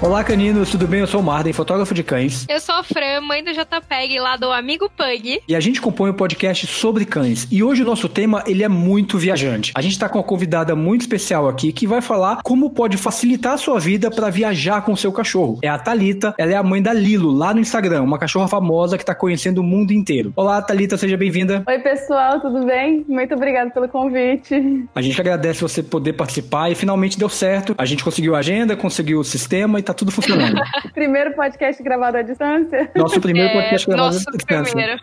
Olá, caninos, tudo bem? Eu sou o Marden, fotógrafo de cães. Eu sou a Fran, mãe do JPEG, lá do Amigo Pug. E a gente compõe um podcast sobre cães. E hoje o nosso tema, ele é muito viajante. A gente está com uma convidada muito especial aqui, que vai falar como pode facilitar a sua vida para viajar com o seu cachorro. É a Talita, ela é a mãe da Lilo, lá no Instagram, uma cachorra famosa que está conhecendo o mundo inteiro. Olá, Talita, seja bem-vinda. Oi, pessoal, tudo bem? Muito obrigada pelo convite. A gente agradece você poder participar e finalmente deu certo. A gente conseguiu a agenda, conseguiu o sistema e tá tudo funcionando. primeiro podcast gravado à distância? Nosso primeiro podcast é, gravado nosso à distância. primeiro.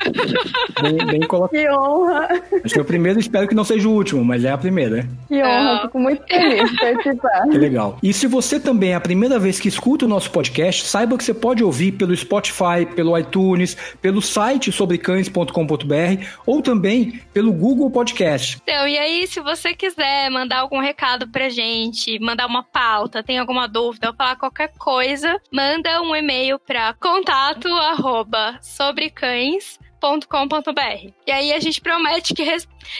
Bem, bem colocado. Que honra! Acho que é o primeiro, espero que não seja o último, mas é a primeira. Que honra, Ah. fico muito feliz de participar. Que legal. E se você também é a primeira vez que escuta o nosso podcast, saiba que você pode ouvir pelo Spotify, pelo iTunes, pelo site sobrecães.com.br ou também pelo Google Podcast. Então, e aí, se você quiser mandar algum recado pra gente, mandar uma pauta, tem alguma dúvida ou falar qualquer coisa, manda um e-mail pra contato arroba. E aí a gente promete que.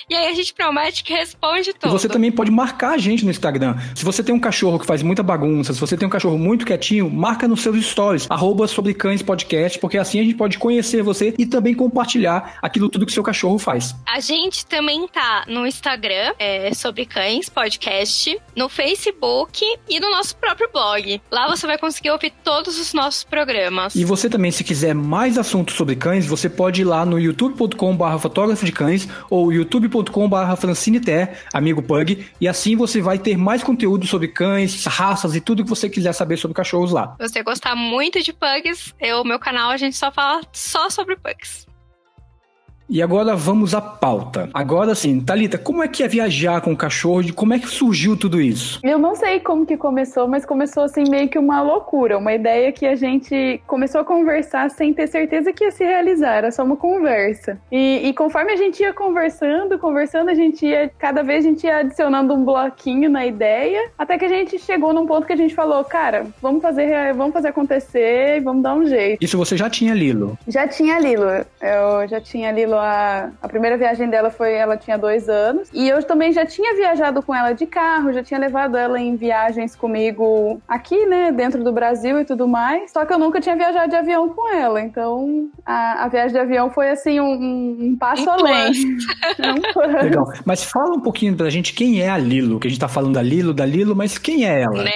E aí a gente promete que responde E tudo. você também pode marcar a gente no Instagram. Se você tem um cachorro que faz muita bagunça, se você tem um cachorro muito quietinho, marca nos seus stories, arroba sobre cães podcast, porque assim a gente pode conhecer você e também compartilhar aquilo tudo que seu cachorro faz. A gente também tá no Instagram, é, sobre cães, podcast, no Facebook e no nosso próprio blog. Lá você vai conseguir ouvir todos os nossos programas. E você também, se quiser mais assuntos sobre cães, você pode ir lá no youtube.com.br fotógrafo de cães ou youtube.com.br francineter, amigo pug, e assim você vai ter mais conteúdo sobre cães, raças e tudo que você quiser saber sobre cachorros lá. Se você gostar muito de pugs, eu, meu canal, a gente só fala só sobre pugs. E agora vamos à pauta. Agora sim, Talita, como é que é viajar com o cachorro e como é que surgiu tudo isso? Eu não sei como que começou, mas começou assim meio que uma loucura, uma ideia que a gente começou a conversar sem ter certeza que ia se realizar, era só uma conversa. E, e conforme a gente ia conversando, conversando, a gente ia, cada vez a gente ia adicionando um bloquinho na ideia, até que a gente chegou num ponto que a gente falou, cara, vamos fazer, vamos fazer acontecer, vamos dar um jeito. Isso você já tinha Lilo. Já tinha Lilo. Eu já tinha a A, a primeira viagem dela foi. Ela tinha dois anos. E eu também já tinha viajado com ela de carro, já tinha levado ela em viagens comigo aqui, né? Dentro do Brasil e tudo mais. Só que eu nunca tinha viajado de avião com ela. Então a, a viagem de avião foi assim um, um- passo Um além. plus. Um. Legal. Mas fala um pouquinho pra gente quem é a Lilo, que a gente tá falando da Lilo, da Lilo, mas quem é ela? Né?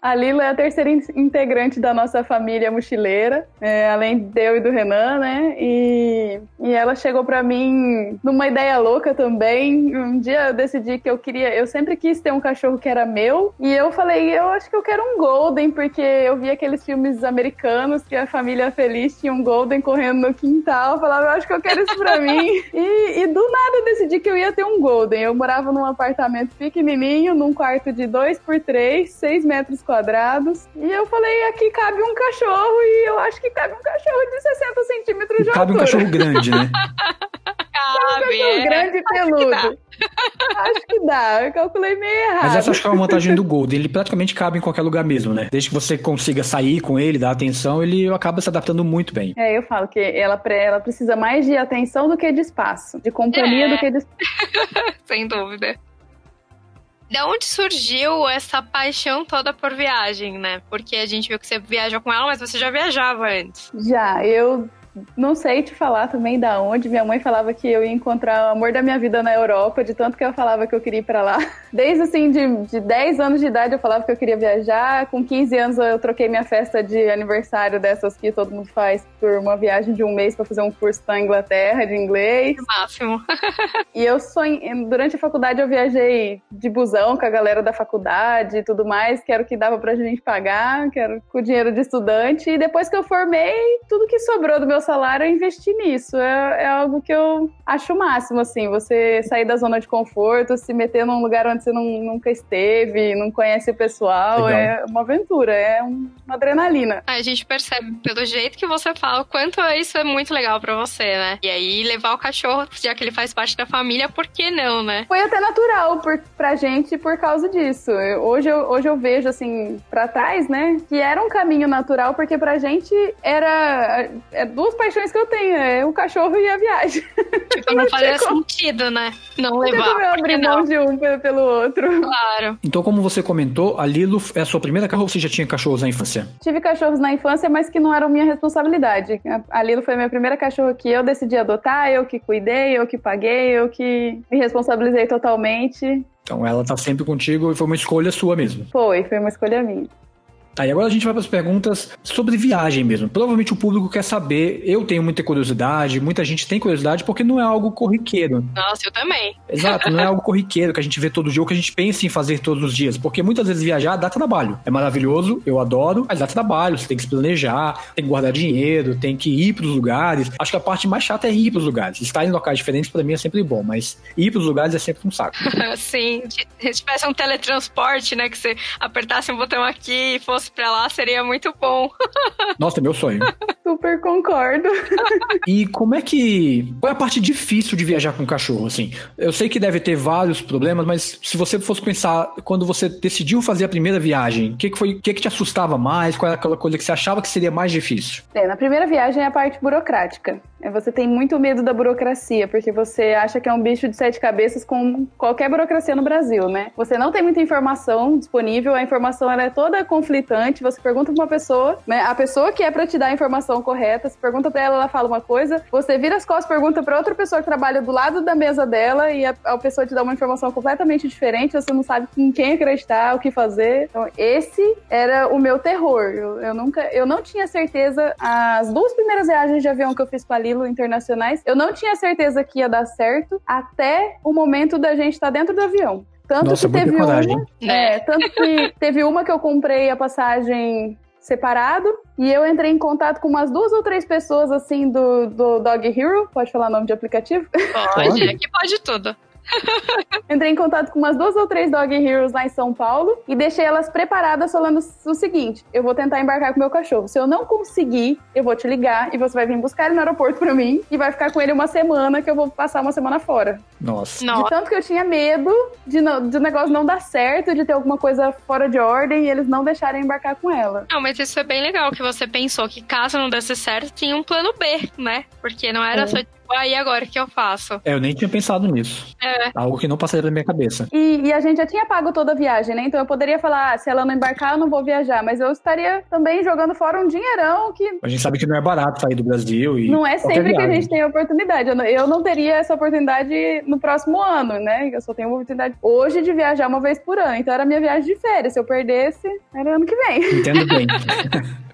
A Lila é a terceira in- integrante da nossa família mochileira, é, além de eu e do Renan, né? E, e ela chegou pra mim numa ideia louca também. Um dia eu decidi que eu queria, eu sempre quis ter um cachorro que era meu, e eu falei, eu acho que eu quero um Golden, porque eu vi aqueles filmes americanos que a família feliz tinha um Golden correndo no quintal. Eu falava, eu acho que eu quero isso pra mim. E, e do nada eu decidi que eu ia ter um Golden. Eu morava num apartamento pequenininho, num quarto de 2 por 3 6 metros quadrados. E eu falei, aqui cabe um cachorro e eu acho que cabe um cachorro de 60 centímetros de Cabe um altura. cachorro grande, né? Cabe, cachorro é. grande e peludo. Acho que dá. Eu calculei meio errado. Mas essa acho que é uma vantagem do Golden. Ele praticamente cabe em qualquer lugar mesmo, né? Desde que você consiga sair com ele, dar atenção, ele acaba se adaptando muito bem. É, eu falo que ela, ela precisa mais de atenção do que de espaço. De companhia É. do que de Sem dúvida. De onde surgiu essa paixão toda por viagem, né? Porque a gente viu que você viaja com ela, mas você já viajava antes. Já, eu não sei te falar também da onde. Minha mãe falava que eu ia encontrar o amor da minha vida na Europa, de tanto que eu falava que eu queria ir pra lá. Desde assim, de, de 10 anos de idade eu falava que eu queria viajar. Com 15 anos eu troquei minha festa de aniversário dessas que todo mundo faz por uma viagem de um mês pra fazer um curso na Inglaterra de inglês. No máximo. E eu sonhei, durante a faculdade eu viajei de busão com a galera da faculdade e tudo mais, que era o que dava pra gente pagar, que era com o dinheiro de estudante. E depois que eu formei, tudo que sobrou do meu salário eu investi nisso. É, é algo que eu acho o máximo, assim, você sair da zona de conforto, se meter num lugar onde você não, nunca esteve, não conhece o pessoal, Legal. é uma aventura, é um- uma adrenalina. A gente percebe pelo jeito que você fala o quanto isso é muito legal pra você, né? E aí levar o cachorro, já que ele faz parte da família, por que não, né? Foi até natural por, pra gente por causa disso. Eu- hoje, eu, hoje eu vejo, assim, pra trás, né, que era um caminho natural, porque pra gente era é duas duas paixões que eu tenho, é o cachorro e a viagem. Tipo, não, não fazia sentido, né? Não, levar. Como eu abrir mão de um pelo outro. Claro. Então, como você comentou, a Lilo é a sua primeira cachorro ou você já tinha cachorros na infância? Tive cachorros na infância, mas que não eram minha responsabilidade. A Lilo foi a minha primeira cachorra que eu decidi adotar, eu que cuidei, eu que paguei, eu que me responsabilizei totalmente. Então ela tá sempre contigo e foi uma escolha sua mesmo. Foi, foi uma escolha minha. Tá, e agora a gente vai para as perguntas sobre viagem mesmo. Provavelmente o público quer saber, eu tenho muita curiosidade, muita gente tem curiosidade porque não é algo corriqueiro. Nossa, eu também. Exato, não é algo corriqueiro que a gente vê todo dia ou que a gente pensa em fazer todos os dias, porque muitas vezes viajar dá trabalho. É maravilhoso, eu adoro, mas dá trabalho, você tem que se planejar, tem que guardar dinheiro, tem que ir para os lugares. Acho que a parte mais chata é ir para os lugares. Estar em locais diferentes para mim é sempre bom, mas ir para os lugares é sempre um saco. Sim, se tivesse um teletransporte, né, que você apertasse um botão aqui e fosse fosse pra lá, seria muito bom. Nossa, é meu sonho. Super concordo. E como é que. Qual é a parte difícil de viajar com cachorro? Assim, eu sei que deve ter vários problemas, mas se você fosse pensar, quando você decidiu fazer a primeira viagem, o que, que foi. O que, que te assustava mais? Qual era aquela coisa que você achava que seria mais difícil? É, na primeira viagem é a parte burocrática. É, você tem muito medo da burocracia, porque você acha que é um bicho de sete cabeças com qualquer burocracia no Brasil, né? Você não tem muita informação disponível, a informação é toda conflitante. Você pergunta pra uma pessoa, né? A pessoa que é pra te dar a informação correta, você pergunta pra ela, ela fala uma coisa, você vira as costas, pergunta pra outra pessoa que trabalha do lado da mesa dela e a, a pessoa te dá uma informação completamente diferente, você não sabe em quem acreditar, o que fazer. Então, esse era o meu terror. Eu, eu nunca, eu não tinha certeza. As duas primeiras viagens de avião que eu fiz com a Internacionais, eu não tinha certeza que ia dar certo até o momento da gente estar tá dentro do avião. Tanto Nossa, que teve coragem. uma. É, tanto que teve uma que eu comprei a passagem separado e eu entrei em contato com umas duas ou três pessoas assim do, do Dog Hero. Pode falar nome de aplicativo? Pode, aqui pode tudo. Entrei em contato com umas duas ou três Dog Heroes lá em São Paulo e deixei elas preparadas falando o seguinte: eu vou tentar embarcar com meu cachorro. Se eu não conseguir, eu vou te ligar e você vai vir buscar ele no aeroporto pra mim e vai ficar com ele uma semana que eu vou passar uma semana fora. Nossa. De tanto que eu tinha medo de, de o negócio não dar certo, de ter alguma coisa fora de ordem e eles não deixarem embarcar com ela. Não, mas isso é bem legal que você pensou que caso não desse certo, tinha um plano B, né? Porque não era é. só aí agora o que eu faço? É, eu nem tinha pensado nisso. É. Algo que não passaria pela minha cabeça. E, e, a gente já tinha pago toda a viagem, né? Então eu poderia falar, ah, se ela não embarcar, eu não vou viajar. Mas eu estaria também jogando fora um dinheirão que. A gente sabe que não é barato sair do Brasil e. Não é sempre que a gente tem a oportunidade. Eu não, eu não teria essa oportunidade no próximo ano, né? Eu só tenho a oportunidade hoje de viajar uma vez por ano. Então era minha viagem de férias. Se eu perdesse, era ano que vem. Entendo bem.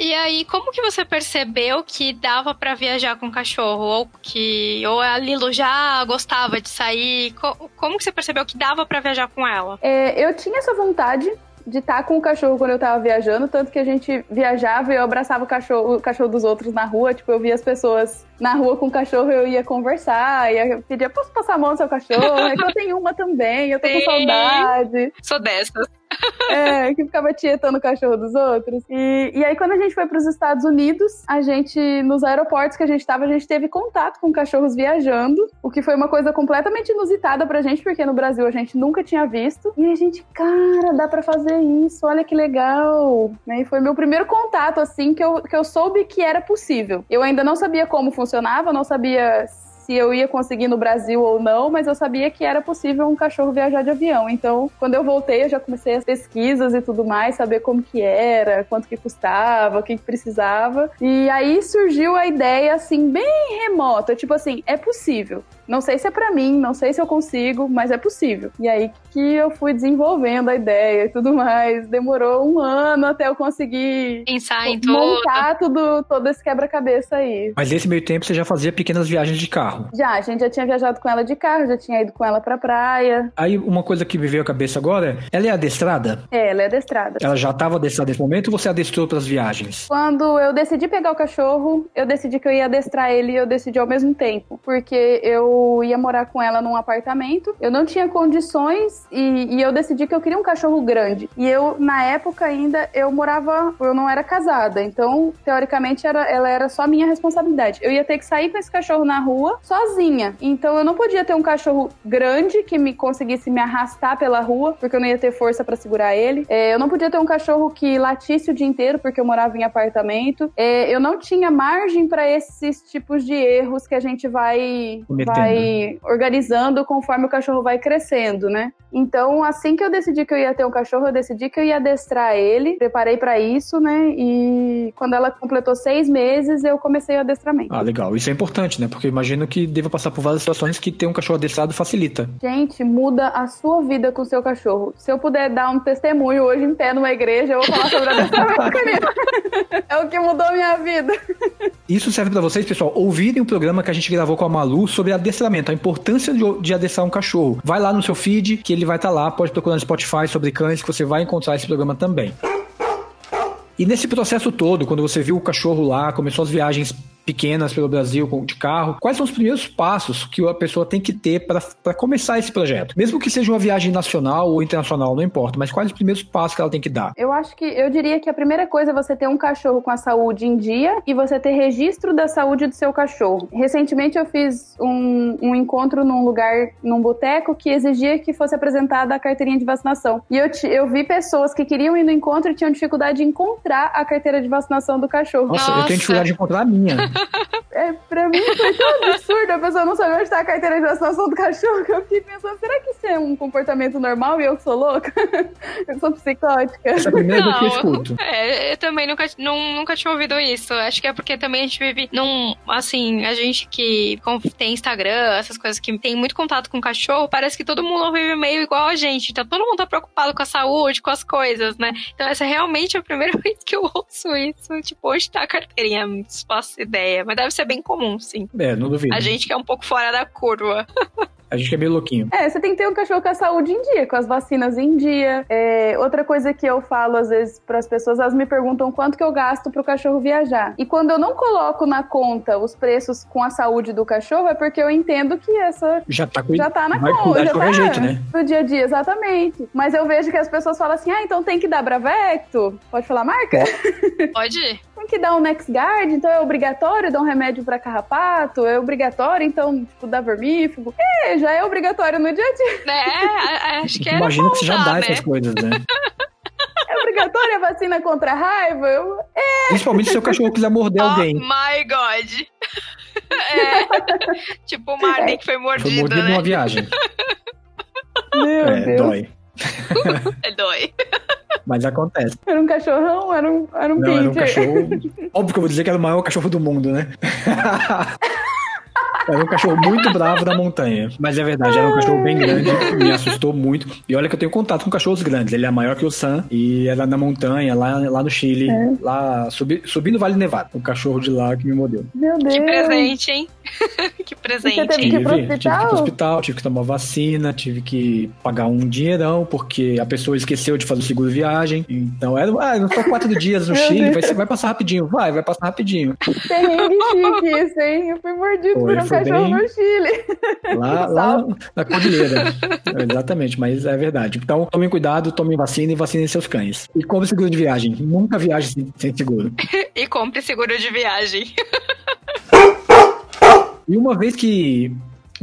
E aí, como que você percebeu que dava para viajar com o cachorro? Ou que ou a Lilo já gostava de sair? Como que você percebeu que dava para viajar com ela? É, eu tinha essa vontade de estar tá com o cachorro quando eu tava viajando, tanto que a gente viajava e eu abraçava o cachorro, o cachorro dos outros na rua, tipo, eu via as pessoas na rua com o cachorro, eu ia conversar, ia pedir, posso passar a mão no seu cachorro? É que eu tenho uma também, eu tô Sim. com saudade. Sou dessas. É, que ficava tietando o cachorro dos outros. E, e aí, quando a gente foi para os Estados Unidos, a gente, nos aeroportos que a gente estava, a gente teve contato com cachorros viajando, o que foi uma coisa completamente inusitada pra gente, porque no Brasil a gente nunca tinha visto. E a gente, cara, dá para fazer isso, olha que legal. E foi meu primeiro contato, assim, que eu, que eu soube que era possível. Eu ainda não sabia como funcionava, não sabia se eu ia conseguir no Brasil ou não, mas eu sabia que era possível um cachorro viajar de avião. Então, quando eu voltei, eu já comecei as pesquisas e tudo mais, saber como que era, quanto que custava, o que, que precisava. E aí surgiu a ideia, assim, bem remota, tipo assim, é possível. Não sei se é para mim, não sei se eu consigo, mas é possível. E aí que eu fui desenvolvendo a ideia e tudo mais. Demorou um ano até eu conseguir pensar em tudo. montar tudo, todo esse quebra-cabeça aí. Mas nesse meio tempo você já fazia pequenas viagens de carro? Já, a gente já tinha viajado com ela de carro, já tinha ido com ela pra praia. Aí uma coisa que me veio à cabeça agora, ela é adestrada? É, ela é adestrada. Ela já estava adestrada nesse momento ou você adestrou para as viagens? Quando eu decidi pegar o cachorro, eu decidi que eu ia adestrar ele e eu decidi ao mesmo tempo. Porque eu eu ia morar com ela num apartamento. Eu não tinha condições e, e eu decidi que eu queria um cachorro grande. E eu, na época ainda, eu morava, eu não era casada. Então, teoricamente, era, ela era só minha responsabilidade. Eu ia ter que sair com esse cachorro na rua sozinha. Então, eu não podia ter um cachorro grande que me conseguisse me arrastar pela rua, porque eu não ia ter força para segurar ele. É, eu não podia ter um cachorro que latisse o dia inteiro, porque eu morava em apartamento. É, eu não tinha margem para esses tipos de erros que a gente vai, vai organizando conforme o cachorro vai crescendo, né? Então, assim que eu decidi que eu ia ter um cachorro, eu decidi que eu ia adestrar ele, preparei para isso, né? E quando ela completou seis meses, eu comecei o adestramento. Ah, legal. Isso é importante, né? Porque eu imagino que deva passar por várias situações que ter um cachorro adestrado facilita. Gente, muda a sua vida com o seu cachorro. Se eu puder dar um testemunho hoje em pé numa igreja, eu vou falar sobre adestramento, querido. É o que mudou a minha vida. Isso serve para vocês, pessoal, ouvirem o programa que a gente gravou com a Malu sobre adestramento, a importância de, de adestrar um cachorro. Vai lá no seu feed, que ele vai estar tá lá, pode procurar no Spotify sobre cães, que você vai encontrar esse programa também. E nesse processo todo, quando você viu o cachorro lá, começou as viagens pequenas pelo Brasil de carro, quais são os primeiros passos que a pessoa tem que ter para começar esse projeto? Mesmo que seja uma viagem nacional ou internacional, não importa, mas quais os primeiros passos que ela tem que dar? Eu acho que eu diria que a primeira coisa é você ter um cachorro com a saúde em dia e você ter registro da saúde do seu cachorro. Recentemente eu fiz um, um encontro num lugar, num boteco, que exigia que fosse apresentada a carteirinha de vacinação. E eu, eu vi pessoas que queriam ir no encontro e tinham dificuldade de encontrar a carteira de vacinação do cachorro. Nossa, Nossa. eu tenho dificuldade de encontrar a minha. É, pra mim foi tão absurdo a pessoa não saber onde está a carteira de vacinação do cachorro que eu fiquei pensando, será que isso é um comportamento normal e eu que sou louca? eu sou psicótica. Essa é a primeira vez que eu escuto. É, eu também nunca, não, nunca tinha ouvido isso. Acho que é porque também a gente vive num, assim, a gente que tem Instagram, essas coisas que tem muito contato com cachorro, parece que todo mundo vive meio igual a gente. Então todo mundo tá preocupado com a saúde, com as coisas, né? Então essa é realmente a primeira vez que eu ouço isso. Tipo, hoje tá a carteirinha, não faço ideia. Mas deve ser bem comum, sim. É, não duvido. A gente que é um pouco fora da curva. A gente é meio louquinho. É, você tem que ter um cachorro com a saúde em dia, com as vacinas em dia. É, outra coisa que eu falo às vezes para as pessoas, elas me perguntam quanto que eu gasto pro cachorro viajar. E quando eu não coloco na conta os preços com a saúde do cachorro, é porque eu entendo que essa já tá, com... já tá na conta. Já tá jeito, né? No dia a dia, exatamente. Mas eu vejo que as pessoas falam assim: ah, então tem que dar Bravecto. Pode falar marca? Pode. Tem que dar um NexGard, então é obrigatório dar um remédio para carrapato, é obrigatório, então, tipo, dar vermífugo. É, já é obrigatório no dia a dia. É, acho que é. Imagina que você já dá né? essas coisas, né? É obrigatória a vacina contra a raiva? Eu... É. Principalmente se o cachorro quiser morder oh alguém. My God. É. tipo o Marley que foi mordido. Foi mordido né? numa viagem. Meu é, Deus. dói. é dói. Mas acontece. Era um cachorrão? Era um, era um Não, era um cachorro. Óbvio que eu vou dizer que era o maior cachorro do mundo, né? Era um cachorro muito bravo da montanha. Mas é verdade, era um cachorro bem grande, me assustou muito. E olha que eu tenho contato com cachorros grandes. Ele é maior que o Sam e era na montanha, lá, lá no Chile, é. lá subi, subindo o Vale Nevado. O cachorro de lá que me mordeu. Meu Deus. Que presente, hein? que presente. Você teve que ir pro hospital? Tive que ir pro hospital, tive que tomar vacina, tive que pagar um dinheirão, porque a pessoa esqueceu de fazer o seguro viagem. Então era, ah, não tô quatro dias no Chile, vai, vai passar rapidinho. Vai, vai passar rapidinho. Perrengue chique isso, hein? Eu fui mordido Foi, por um cachorro bem... no Chile. Lá, lá na cordilheira. Exatamente, mas é verdade. Então, tomem cuidado, tomem vacina e vacinem seus cães. E compre seguro de viagem. Nunca viaje sem, sem seguro. e compre seguro de viagem. E uma vez que,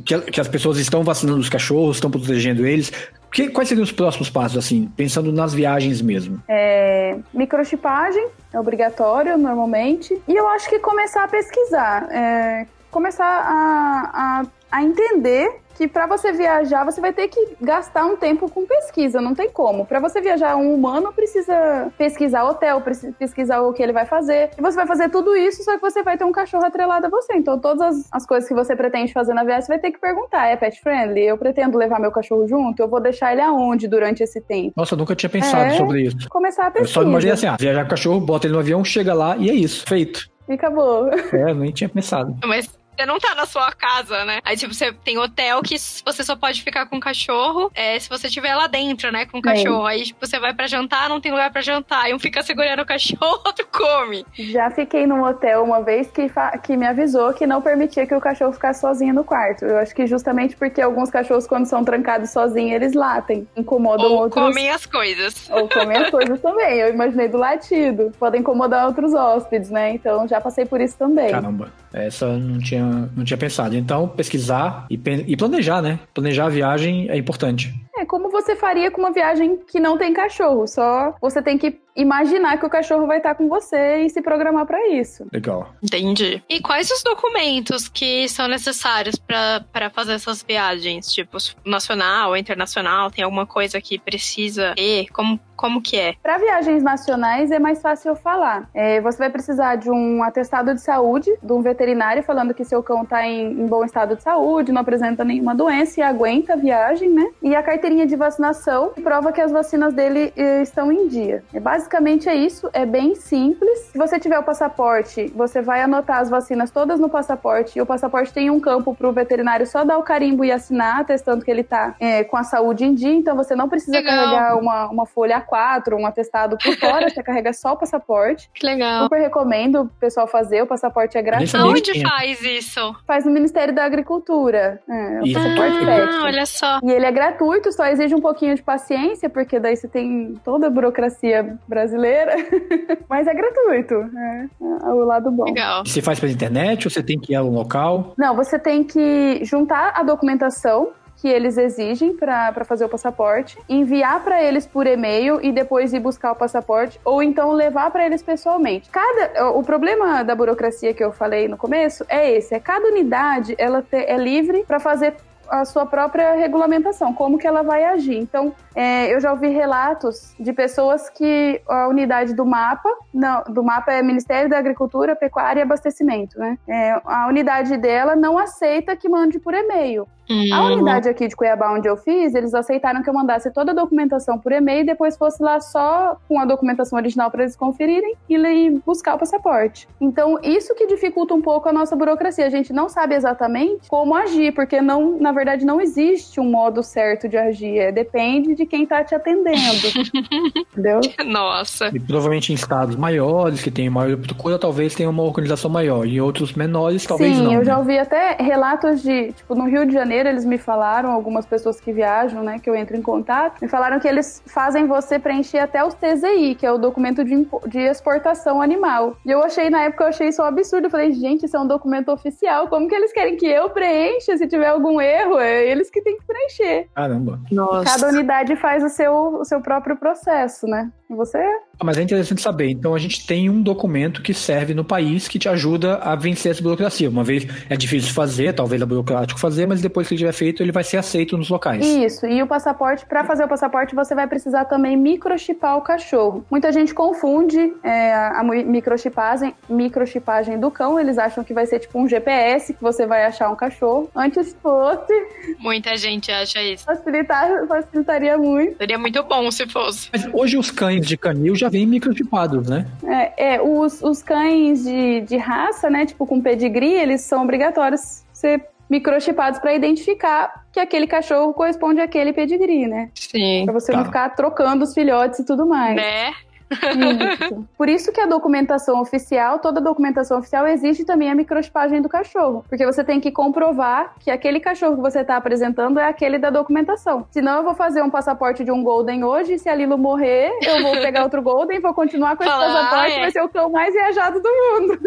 que, que, as pessoas estão vacinando os cachorros, estão protegendo eles, que, quais seriam os próximos passos, assim, pensando nas viagens mesmo? É, microchipagem é obrigatório normalmente. E eu acho que começar a pesquisar. É, começar a, a, a entender que para você viajar você vai ter que gastar um tempo com pesquisa, não tem como. Para você viajar um humano precisa pesquisar hotel, precisa pesquisar o que ele vai fazer. E você vai fazer tudo isso, só que você vai ter um cachorro atrelado a você. Então todas as, as coisas que você pretende fazer na viagem, você vai ter que perguntar: é pet friendly? Eu pretendo levar meu cachorro junto? Eu vou deixar ele aonde durante esse tempo? Nossa, eu nunca tinha pensado é, sobre isso. Começar a pesquisa. Eu só imaginei assim, ah, viajar com o cachorro, bota ele no avião, chega lá e é isso, feito. E acabou. É, nem tinha pensado. Mas Você não tá na sua casa, né? Aí, tipo, você tem hotel que você só pode ficar com o cachorro é, se você estiver lá dentro, né? Com o cachorro. Aí, tipo, você vai pra jantar, não tem lugar pra jantar. E um fica segurando o cachorro, outro come. Já fiquei num hotel uma vez que, que me avisou que não permitia que o cachorro ficasse sozinho no quarto. Eu acho que justamente porque alguns cachorros, quando são trancados sozinhos, eles latem. Incomodam Ou outros. comem as coisas. Ou comem as coisas também. Eu imaginei do latido. Podem incomodar outros hóspedes, né? Então já passei por isso também. Caramba. Essa não tinha, não tinha pensado. Então, pesquisar e, e planejar, né? Planejar a viagem é importante. É como você faria com uma viagem que não tem cachorro, só você tem que imaginar que o cachorro vai estar com você e se programar para isso. Legal. Entendi. E quais os documentos que são necessários para fazer essas viagens? Tipo, nacional, internacional? Tem alguma coisa que precisa ter? Como, como que é? Para viagens nacionais é mais fácil eu falar. É, você vai precisar de um atestado de saúde, de um veterinário falando que seu cão está em, em, bom estado de saúde, não apresenta nenhuma doença e aguenta a viagem, né? E a carteirinha de vacinação que prova que as vacinas dele eh, estão em dia. É basicamente é isso, é bem simples. Se você tiver o passaporte, você vai anotar as vacinas todas no passaporte e o passaporte tem um campo para o veterinário só dar o carimbo e assinar, atestando que ele está é, com a saúde em dia. Então você não precisa Legal. carregar uma, uma folha A4, um atestado por fora, você carrega só o passaporte. Que legal. Super recomendo o pessoal fazer, o passaporte é gratuito. Onde faz isso? Faz no Ministério da Agricultura. É, o passaporte ah, olha só. E ele é gratuito, só exige um pouquinho de paciência, porque daí você tem toda a burocracia brasileira. Mas é gratuito. É, é o lado bom. Legal. Você faz pela internet ou você tem que ir a um local? Não, você tem que juntar a documentação que eles exigem para fazer o passaporte, enviar para eles por e-mail e depois ir buscar o passaporte, ou então levar para eles pessoalmente. Cada, o problema da burocracia que eu falei no começo é esse: é cada unidade ela te, é livre para fazer a sua própria regulamentação, como que ela vai agir. Então, é, eu já ouvi relatos de pessoas que a unidade do mapa, não, do mapa é Ministério da Agricultura, Pecuária e Abastecimento, né? É, a unidade dela não aceita que mande por e-mail. Hum. A unidade aqui de Cuiabá, onde eu fiz, eles aceitaram que eu mandasse toda a documentação por e-mail e depois fosse lá só com a documentação original para eles conferirem e buscar o passaporte. Então, isso que dificulta um pouco a nossa burocracia. A gente não sabe exatamente como agir, porque não, na verdade não existe um modo certo de agir. É, depende de quem tá te atendendo. entendeu? Nossa. E provavelmente em estados maiores, que tem maior procura, talvez tenha uma organização maior. E outros menores, talvez Sim, não. eu né? já ouvi até relatos de, tipo, no Rio de Janeiro eles me falaram, algumas pessoas que viajam, né, que eu entro em contato, me falaram que eles fazem você preencher até os TZI, que é o documento de, de exportação animal. E eu achei, na época, eu achei isso um absurdo. Eu falei, gente, isso é um documento oficial, como que eles querem que eu preencha? Se tiver algum erro, é eles que têm que preencher. Caramba. Nossa. Cada unidade faz o seu, o seu próprio processo, né? E você mas é interessante saber. Então a gente tem um documento que serve no país que te ajuda a vencer essa burocracia. Uma vez é difícil de fazer, talvez é burocrático fazer, mas depois que ele tiver feito, ele vai ser aceito nos locais. Isso, e o passaporte, para fazer o passaporte, você vai precisar também microchipar o cachorro. Muita gente confunde é, a mi- microchipagem, microchipagem do cão, eles acham que vai ser tipo um GPS que você vai achar um cachorro. Antes fosse, Muita gente acha isso. facilitar, facilitaria muito. Seria muito bom se fosse. Mas hoje os cães de canil já vêm microchipados, né? É, é, os, os cães de, de raça, né, tipo com pedigree, eles são obrigatórios ser microchipados para identificar que aquele cachorro corresponde àquele pedigree, né? Sim. Pra você Tá. não ficar trocando os filhotes e tudo mais. Né? Isso. Por isso que a documentação oficial, toda documentação oficial exige também a microchipagem do cachorro. Porque você tem que comprovar que aquele cachorro que você está apresentando é aquele da documentação. Senão eu vou fazer um passaporte de um Golden hoje, e se a Lilo morrer, eu vou pegar outro Golden, vou continuar com esse passaporte, é. vai ser o cão mais viajado do mundo.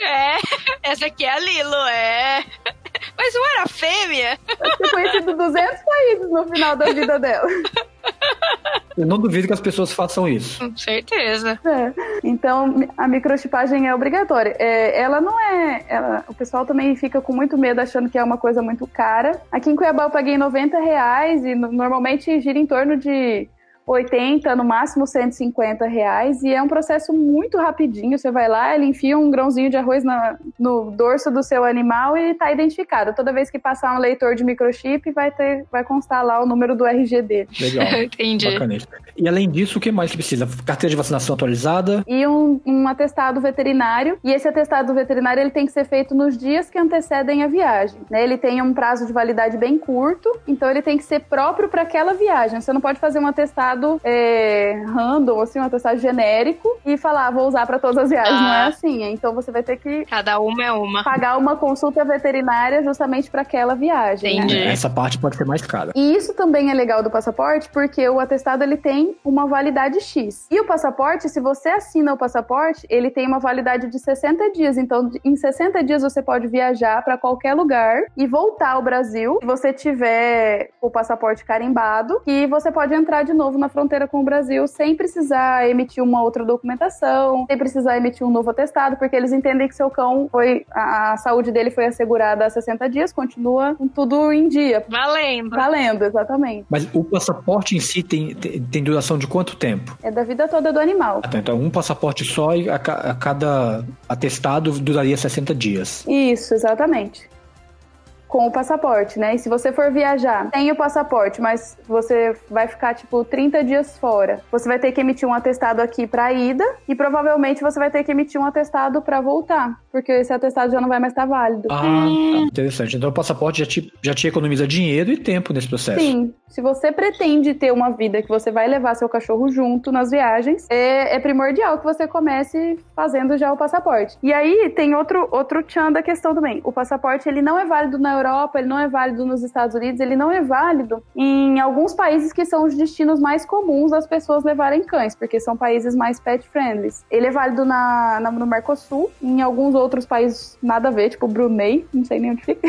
É. Essa aqui é a Lilo, é. Mas não era fêmea? Vai ser conhecido em 200 países no final da vida dela. Eu não duvido que as pessoas façam isso. Com certeza. É. Então, a microchipagem é obrigatória. É, ela não é. ela- o pessoal também fica com muito medo achando que é uma coisa muito cara. Aqui em Cuiabá eu paguei 90 reais e no- normalmente gira em torno de 80, no máximo 150 reais. E é um processo muito rapidinho. Você vai lá, ele enfia um grãozinho de arroz na, no dorso do seu animal e está identificado. Toda vez que passar um leitor de microchip, vai, ter, vai constar lá o número do RG dele. Legal. Entendi. Bacana. E além disso, o que mais precisa? Carteira de vacinação atualizada? E um, um atestado veterinário. E esse atestado veterinário ele tem que ser feito nos dias que antecedem a viagem. Né? Ele tem um prazo de validade bem curto, então ele tem que ser próprio para aquela viagem. Você não pode fazer um atestado é, random, assim, um atestado genérico e falar, ah, vou usar para todas as viagens. Ah. Não é assim. Então você vai ter que. Cada uma é uma. Pagar uma consulta veterinária justamente para aquela viagem. Né? Entendi. Né? Essa parte pode ser mais cara. E isso também é legal do passaporte, porque o atestado ele tem uma validade X. E o passaporte, se você assina o passaporte, ele tem uma validade de 60 dias. Então, em 60 dias você pode viajar para qualquer lugar e voltar ao Brasil. Se você tiver o passaporte carimbado, e você pode entrar de novo na fronteira com o Brasil sem precisar emitir uma outra documentação, sem precisar emitir um novo atestado, porque eles entendem que seu cão foi a, a saúde dele foi assegurada há 60 dias, continua com tudo em dia. Valendo. Valendo, exatamente. Mas o passaporte em si tem, tem, tem duração de quanto tempo? É da vida toda do animal. Ah, tá. Então, um passaporte só e a, a cada atestado duraria 60 dias. Isso, exatamente com o passaporte, né? E se você for viajar sem o passaporte, mas você vai ficar tipo 30 dias fora, você vai ter que emitir um atestado aqui para ida e provavelmente você vai ter que emitir um atestado para voltar, porque esse atestado já não vai mais estar válido. Ah, tá. interessante. Então o passaporte já te, já te economiza dinheiro e tempo nesse processo. Sim. Se você pretende ter uma vida que você vai levar seu cachorro junto nas viagens, é, é primordial que você comece fazendo já o passaporte. E aí tem outro outro tchan da questão também. O passaporte ele não é válido na Europa, ele não é válido nos Estados Unidos, ele não é válido em alguns países que são os destinos mais comuns das pessoas levarem cães, porque são países mais pet friendly. Ele é válido na, na, no Mercosul, em alguns outros países nada a ver, tipo Brunei, não sei nem onde fica.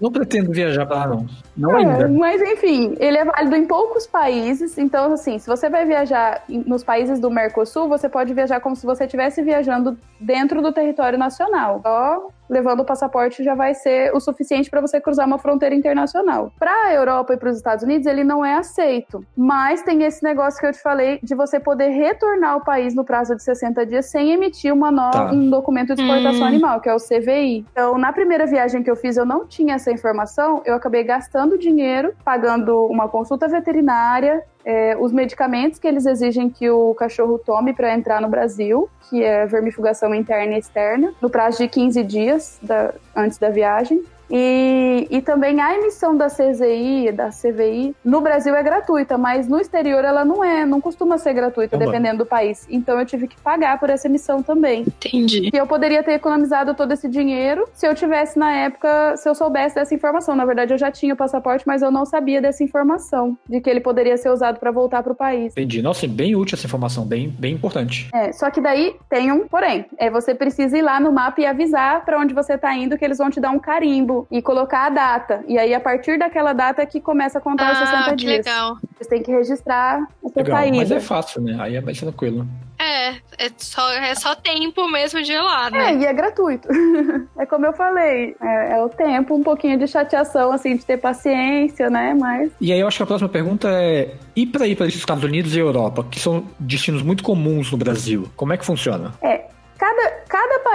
Não pretendo viajar para lá, não. Não é, ainda. Mas enfim, ele é válido em poucos países. Então, assim, se você vai viajar nos países do Mercosul, você pode viajar como se você estivesse viajando dentro do território nacional. Só levando o passaporte já vai ser o suficiente para você cruzar uma fronteira internacional. Para a Europa e para os Estados Unidos, ele não é aceito. Mas tem esse negócio que eu te falei de você poder retornar ao país no prazo de 60 dias sem emitir uma no... tá. um documento de exportação hum. animal, que é o CVI. Então, na primeira viagem que eu fiz, eu não tinha essa informação, eu acabei gastando dinheiro, pagando uma consulta veterinária, é, os medicamentos que eles exigem que o cachorro tome para entrar no Brasil, que é vermifugação interna e externa, no prazo de 15 dias da, antes da viagem. E, e também a emissão da CZI, da CVI, no Brasil é gratuita, mas no exterior ela não é, não costuma ser gratuita, Oba. dependendo do país. Então eu tive que pagar por essa emissão também. Entendi. E eu poderia ter economizado todo esse dinheiro se eu tivesse na época, se eu soubesse dessa informação. Na verdade, eu já tinha o passaporte, mas eu não sabia dessa informação, de que ele poderia ser usado para voltar para o país. Entendi. Nossa, é bem útil essa informação, bem, bem importante. É, só que daí tem um porém. É, você precisa ir lá no mapa e avisar para onde você tá indo, que eles vão te dar um carimbo e colocar a data. E aí, a partir daquela data é que começa a contar ah, os 60 que dias. legal. Você tem que registrar a sua legal, saída. Mas é fácil, né? Aí é mais tranquilo. É, é só, é só tempo mesmo de ir lá, né? É, e é gratuito. é como eu falei, é, é, o tempo, um pouquinho de chateação, assim, de ter paciência, né? Mas. E aí eu acho que a próxima pergunta é: e para ir para os Estados Unidos e Europa, que são destinos muito comuns no Brasil, como é que funciona? É,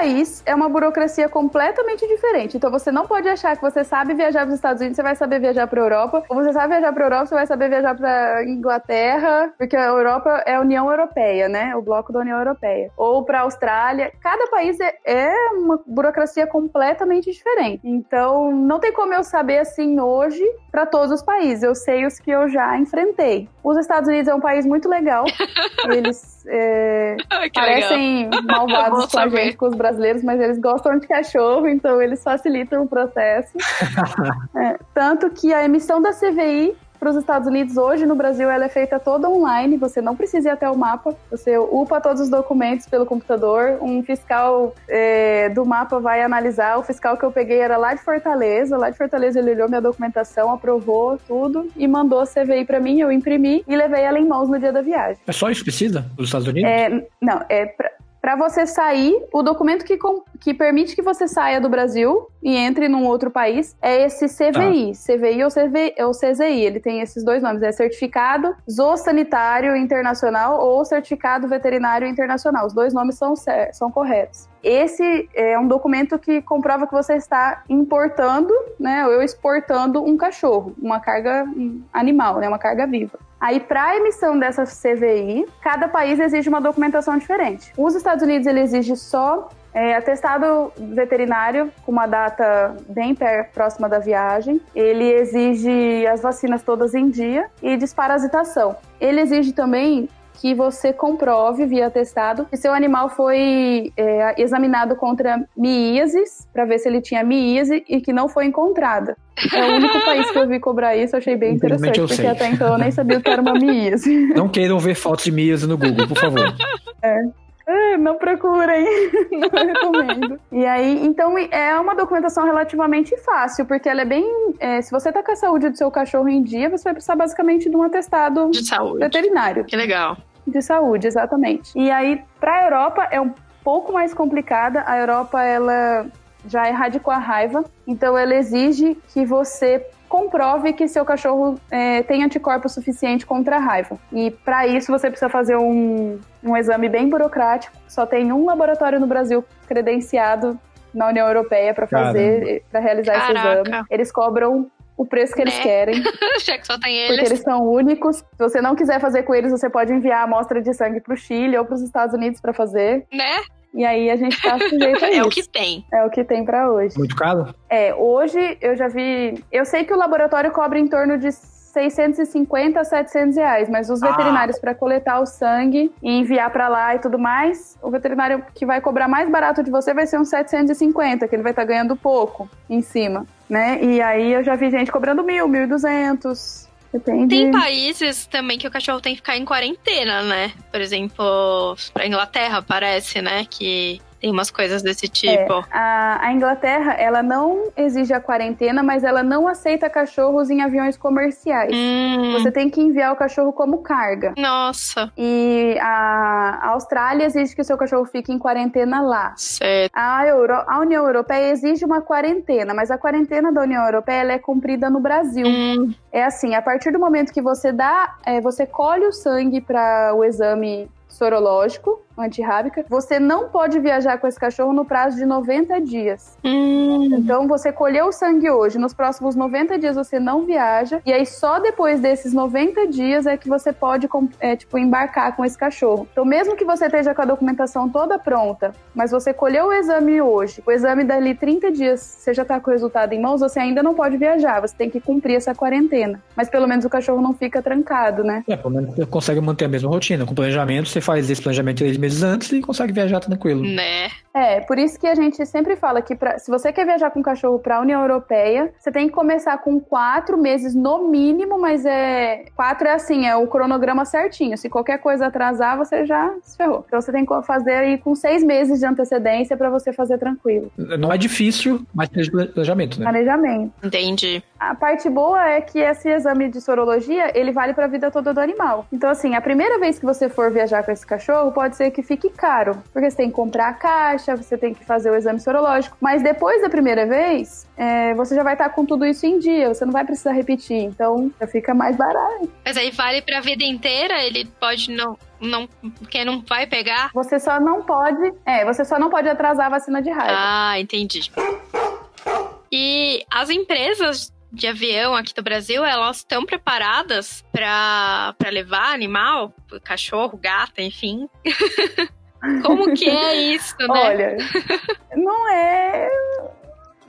país é uma burocracia completamente diferente. Então você não pode achar que você sabe viajar para os Estados Unidos, você vai saber viajar para a Europa. Ou você sabe viajar para a Europa, você vai saber viajar para Inglaterra, porque a Europa é a União Europeia, né? O bloco da União Europeia. Ou para a Austrália. Cada país é, é uma burocracia completamente diferente. Então não tem como eu saber assim hoje para todos os países. Eu sei os que eu já enfrentei. Os Estados Unidos é um país muito legal. Eles é, parecem legal. malvados com a gente, com os brasileiros, mas eles gostam de cachorro, então eles facilitam o processo. é, tanto que a emissão da CVI para os Estados Unidos hoje no Brasil ela é feita toda online, você não precisa ir até o mapa, você upa todos os documentos pelo computador, um fiscal é, do mapa vai analisar, o fiscal que eu peguei era lá de Fortaleza, lá de Fortaleza ele olhou minha documentação, aprovou tudo e mandou a CVI para mim, eu imprimi e levei ela em mãos no dia da viagem. É só isso que precisa dos Estados Unidos? É, não, é pra, Para você sair, o documento que, que permite que você saia do Brasil e entre num outro país é esse CVI. Ah. CVI ou, CV, ou CZI. Ele tem esses dois nomes: é Certificado Zoosanitário Internacional ou Certificado Veterinário Internacional. Os dois nomes são, são corretos. Esse é um documento que comprova que você está importando, né, ou exportando um cachorro, uma carga animal, né, uma carga viva. Aí, para a emissão dessa CVI, cada país exige uma documentação diferente. Os Estados Unidos ele exige só é, atestado veterinário com uma data bem próxima da viagem. Ele exige as vacinas todas em dia e desparasitação. Ele exige também que você comprove via atestado que seu animal foi é, examinado contra miíases para ver se ele tinha miíase e que não foi encontrada. É o único país que eu vi cobrar isso, eu achei bem interessante, porque sei. até então eu nem sabia o que era uma miíase. Não queiram ver fotos de miíase no Google, por favor. É. É, não procurem, não recomendo. E aí, então é uma documentação relativamente fácil, porque ela é bem. É, se você tá com a saúde do seu cachorro em dia, você vai precisar basicamente de um atestado de saúde. veterinário. Que legal. De saúde, exatamente. E aí, pra Europa, é um pouco mais complicada. A Europa, ela já erradicou a raiva, então ela exige que você comprove que seu cachorro é, tem anticorpos suficiente contra a raiva. E para isso você precisa fazer um, um exame bem burocrático. Só tem um laboratório no Brasil credenciado na União Europeia para fazer, para realizar Caraca. esse exame. Eles cobram o preço que né? eles querem. Já que só tem eles. Porque eles são únicos. Se você não quiser fazer com eles, você pode enviar a amostra de sangue para o Chile ou para os Estados Unidos para fazer. Né? E aí a gente tá sujeito a isso. É o que tem. É o que tem para hoje. Muito caro? É, hoje eu já vi. Eu sei que o laboratório cobra em torno de 650 a 700 reais, mas os ah. veterinários para coletar o sangue e enviar para lá e tudo mais, o veterinário que vai cobrar mais barato de você vai ser uns 750, que ele vai estar tá ganhando pouco em cima, né? E aí eu já vi gente cobrando mil, mil e duzentos. Depende. Tem países também que o cachorro tem que ficar em quarentena, né? Por exemplo, a Inglaterra parece, né? Que tem umas coisas desse tipo. É, a, a, Inglaterra, ela não exige a quarentena, mas ela não aceita cachorros em aviões comerciais. Hum. Você tem que enviar o cachorro como carga. Nossa. E a, a Austrália exige que o seu cachorro fique em quarentena lá. Certo. A, Euro, a União Europeia exige uma quarentena, mas a quarentena da União Europeia é cumprida no Brasil. Hum. É assim, a partir do momento que você dá, é, você colhe o sangue para o exame sorológico antirrábica, você não pode viajar com esse cachorro no prazo de 90 dias. Hum. Então, você colheu o sangue hoje, nos próximos 90 dias você não viaja, e aí só depois desses 90 dias é que você pode, é, tipo, embarcar com esse cachorro. Então, mesmo que você esteja com a documentação toda pronta, mas você colheu o exame hoje, o exame dali 30 dias, você já tá com o resultado em mãos, você ainda não pode viajar, você tem que cumprir essa quarentena. Mas pelo menos o cachorro não fica trancado, né? É, pelo menos você consegue manter a mesma rotina. Com planejamento, você faz esse planejamento meses antes e consegue viajar tranquilo. Né? É, por isso que a gente sempre fala que pra, se você quer viajar com um cachorro para a União Europeia, você tem que começar com quatro meses no mínimo, mas é quatro é assim, é o cronograma certinho. Se qualquer coisa atrasar, você já se ferrou. Então você tem que fazer aí com seis meses de antecedência para você fazer tranquilo. Não é difícil, mas tem planejamento, né? Planejamento. Entendi. A parte boa é que esse exame de sorologia, ele vale para a vida toda do animal. Então assim, a primeira vez que você for viajar com esse cachorro, pode ser que fique caro, porque você tem que comprar a caixa, você tem que fazer o exame sorológico. Mas depois da primeira vez, é, você já vai estar com tudo isso em dia, você não vai precisar repetir. Então, já fica mais barato. Mas aí vale para a vida inteira? Ele pode não não, quem não vai pegar? Você só não pode, é, você só não pode atrasar a vacina de raiva. Ah, entendi. E as empresas de avião aqui do Brasil, elas estão preparadas para levar animal, cachorro, gata, enfim. Como que é isso, né? Olha, não é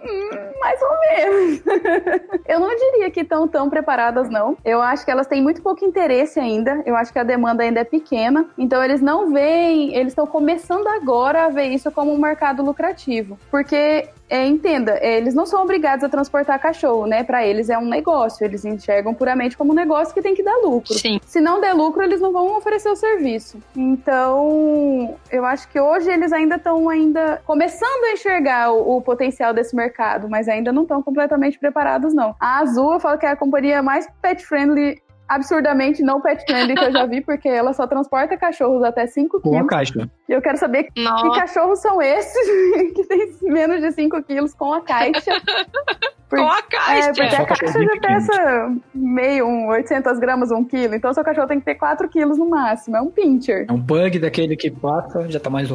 mais ou menos. eu não diria que estão tão preparadas, não. Eu acho que elas têm muito pouco interesse ainda. Eu acho que a demanda ainda é pequena. Então eles não veem, eles estão começando agora a ver isso como um mercado lucrativo. Porque é, entenda, é, eles não são obrigados a transportar cachorro, né? Para eles é um negócio, eles enxergam puramente como um negócio que tem que dar lucro. Sim. Se não der lucro, eles não vão oferecer o serviço. Então, eu acho que hoje eles ainda estão ainda começando a enxergar o, o, potencial desse mercado, mas ainda não estão completamente preparados não. A Azul, eu falo que é a companhia mais pet friendly absurdamente não pet friendly que eu já vi, porque ela só transporta cachorros até 5 Com a quilos. caixa. E eu quero saber que Nossa, cachorros são esses que tem menos de 5 quilos com a caixa. Por- com a É, caixa. porque Só a caixa já pesa meio, um 800 gramas, um quilo. Então, seu cachorro tem que ter 4 quilos no máximo. É um pincher. É um bug daquele que passa, já tá mais,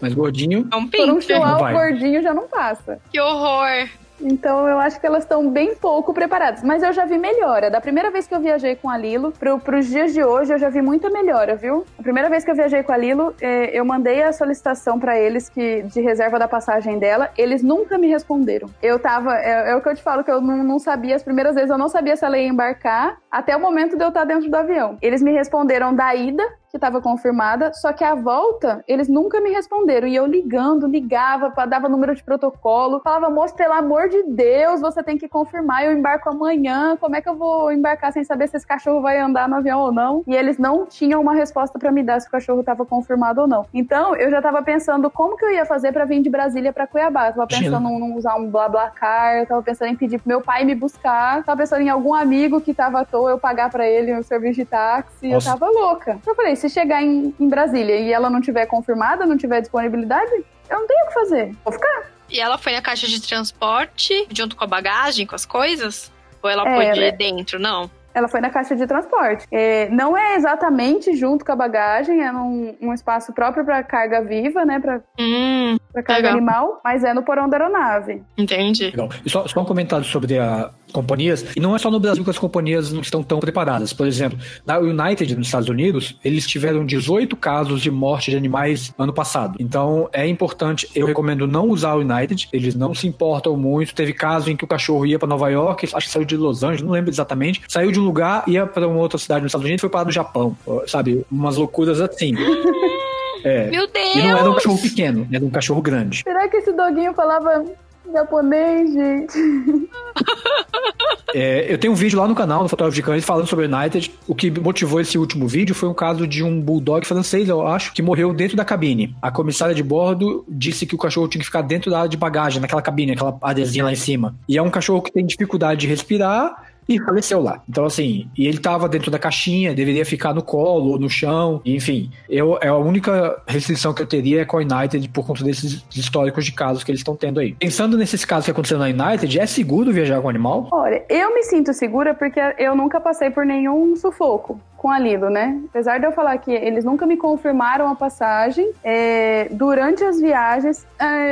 mais gordinho. É um Por um pincher. chihuahua gordinho já não passa. Que horror. Então eu acho que elas estão bem pouco preparadas. Mas eu já vi melhora. Da primeira vez que eu viajei com a Lilo pro, pros dias de hoje, eu já vi muita melhora, viu? A primeira vez que eu viajei com a Lilo, eh, eu mandei a solicitação pra eles que de reserva da passagem dela. Eles nunca me responderam. Eu tava. É, é o que eu te falo, que eu não, não sabia. As primeiras vezes eu não sabia se ela ia embarcar até o momento de eu estar dentro do avião. Eles me responderam da ida, que estava confirmada, só que a volta eles nunca me responderam. E eu ligando, ligava, dava número de protocolo, falava, moço, pelo amor de Deus, você tem que confirmar, eu embarco amanhã, como é que eu vou embarcar sem saber se esse cachorro vai andar no avião ou não? E eles não tinham uma resposta para me dar se o cachorro estava confirmado ou não. Então, eu já tava pensando como que eu ia fazer para vir de Brasília para Cuiabá. Eu tava pensando em usar um BlaBlaCar, eu tava pensando em pedir pro meu pai me buscar, tava pensando em algum amigo que tava à toa, eu pagar para ele o serviço de táxi, Nossa. eu tava louca. Eu falei, se chegar em, em Brasília e ela não tiver confirmada, não tiver disponibilidade, eu não tenho o que fazer. Vou ficar. E ela foi na caixa de transporte, junto com a bagagem, com as coisas? Ou ela É, pôde ela- ir dentro? Não. Ela foi na caixa de transporte. É, não é exatamente junto com a bagagem, é num, um espaço próprio para carga viva, né? Para Hum, carga Legal. animal, mas é no porão da aeronave. entendi. Legal. E só, só um comentário sobre a companhias. E não é só no Brasil que as companhias não estão tão preparadas. Por exemplo, na United, nos Estados Unidos, eles tiveram 18 casos de morte de animais ano passado. Então é importante, eu recomendo não usar a United, eles não se importam muito. Teve caso em que o cachorro ia para Nova York, acho que saiu de Los Angeles, não lembro exatamente. Saiu de um lugar, ia para uma outra cidade nos Estados Unidos e foi parar no Japão. Sabe? Umas loucuras assim. É. Meu E não era um Deus! cachorro pequeno, era um cachorro grande. Será que esse doguinho falava japonês, gente? É, eu tenho um vídeo lá no canal, no Fotógrafo de Cães, falando sobre o United. O que motivou esse último vídeo foi um caso de um bulldog francês, eu acho, que morreu dentro da cabine. A comissária de bordo disse que o cachorro tinha que ficar dentro da área de bagagem, naquela cabine, aquela areazinha lá em cima. E é um cachorro que tem dificuldade de respirar e faleceu lá. Então, assim, e ele tava dentro da caixinha, deveria ficar no colo ou no chão, enfim. Eu, é a única restrição que eu teria é com a United por conta desses históricos de casos que eles estão tendo aí. Pensando nesses casos que aconteceram na United, é seguro viajar com animal? Olha, eu me sinto segura porque eu nunca passei por nenhum sufoco com a Lilo, né? Apesar de eu falar que eles nunca me confirmaram a passagem, é, durante as viagens,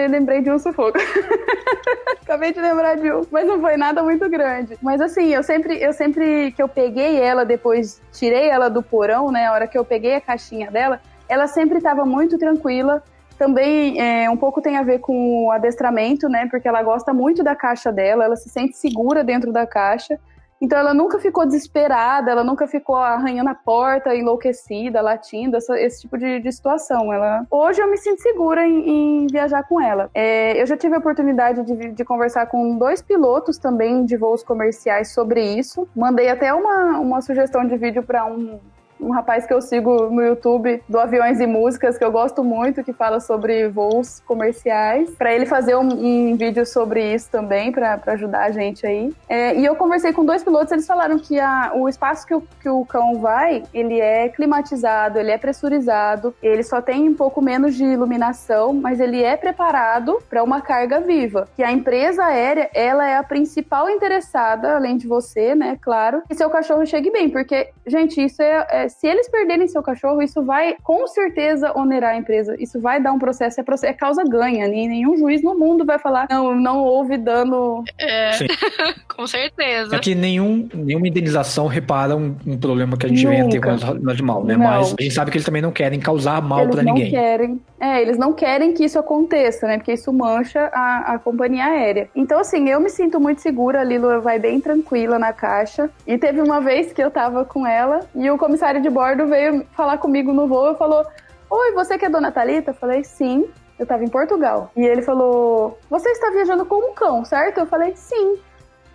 eu lembrei de um sufoco. Acabei de lembrar de um, mas não foi nada muito grande. Mas assim, eu sempre, eu sempre que eu peguei ela, depois tirei ela do porão, né? A hora que eu peguei a caixinha dela, ela sempre estava muito tranquila. Também é, um pouco tem a ver com o adestramento, né? Porque ela gosta muito da caixa dela, ela se sente segura dentro da caixa. Então ela nunca ficou desesperada, ela nunca ficou arranhando a porta, enlouquecida, latindo, essa- esse tipo de, de situação. Ela hoje eu me sinto segura em, em viajar com ela. É, eu já tive a oportunidade de, de conversar com dois pilotos também de voos comerciais sobre isso. Mandei até uma, uma sugestão de vídeo para um um rapaz que eu sigo no YouTube do Aviões e Músicas, que eu gosto muito, que fala sobre voos comerciais, para ele fazer um, um vídeo sobre isso também, para ajudar a gente aí. É, e eu conversei com dois pilotos, eles falaram que a, o espaço que o, que o cão vai, ele é climatizado, ele é pressurizado, ele só tem um pouco menos de iluminação, mas ele é preparado para uma carga viva. Que a empresa aérea, ela é a principal interessada, além de você, né, claro, que seu cachorro chegue bem, porque, gente, isso é, é se eles perderem seu cachorro, isso vai com certeza onerar a empresa. Isso vai dar um processo, é, processo, é causa ganha. Nem, nenhum juiz no mundo vai falar, não, não houve dano. É. com certeza. É que nenhum, nenhuma indenização repara um, um problema que a gente venha ter com Nunca. o animal, né? Não. Mas a gente sabe que eles também não querem causar mal não ninguém. querem. É, eles não querem que isso aconteça, né? Porque isso mancha a, a companhia aérea. Então, assim, eu me sinto muito segura. A Lilo vai bem tranquila na caixa. E teve uma vez que eu tava com ela e o comissário de bordo veio falar comigo no voo e falou: Oi, você que é Dona Thalita? Eu falei, sim. Eu tava em Portugal. E ele falou: Você está viajando com um cão, certo? Eu falei, sim.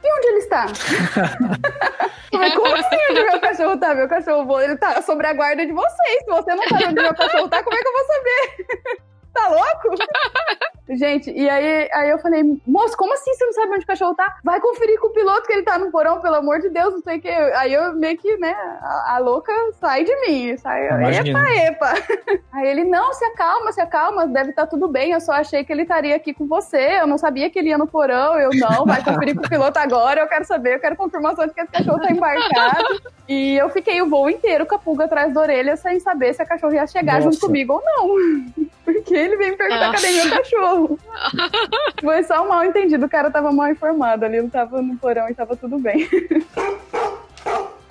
E onde ele está? Como assim onde meu cachorro tá? Meu cachorro ele tá sob a guarda de vocês. Se você não sabe onde meu cachorro tá, como é que eu vou saber? Tá louco? Gente, e aí, aí eu falei, moço, como assim você não sabe onde o cachorro tá? Vai conferir com o piloto que ele tá no porão, pelo amor de Deus, não sei o que. Aí eu meio que, né, a, a louca sai de mim. Sai, epa, epa. Aí ele, não, se acalma, se acalma, deve estar tá tudo bem. Eu só achei que ele estaria aqui com você. Eu não sabia que ele ia no porão. Eu não, vai conferir com o piloto agora. Eu quero saber, eu quero confirmação de que esse cachorro tá embarcado. E eu fiquei o voo inteiro com a pulga atrás da orelha sem saber se a cachorro ia chegar Nossa. junto comigo ou não. Porque ele veio me perguntar Nossa. cadê meu cachorro. Foi só um mal entendido. O cara tava mal informado ali. Ele tava no porão e tava tudo bem.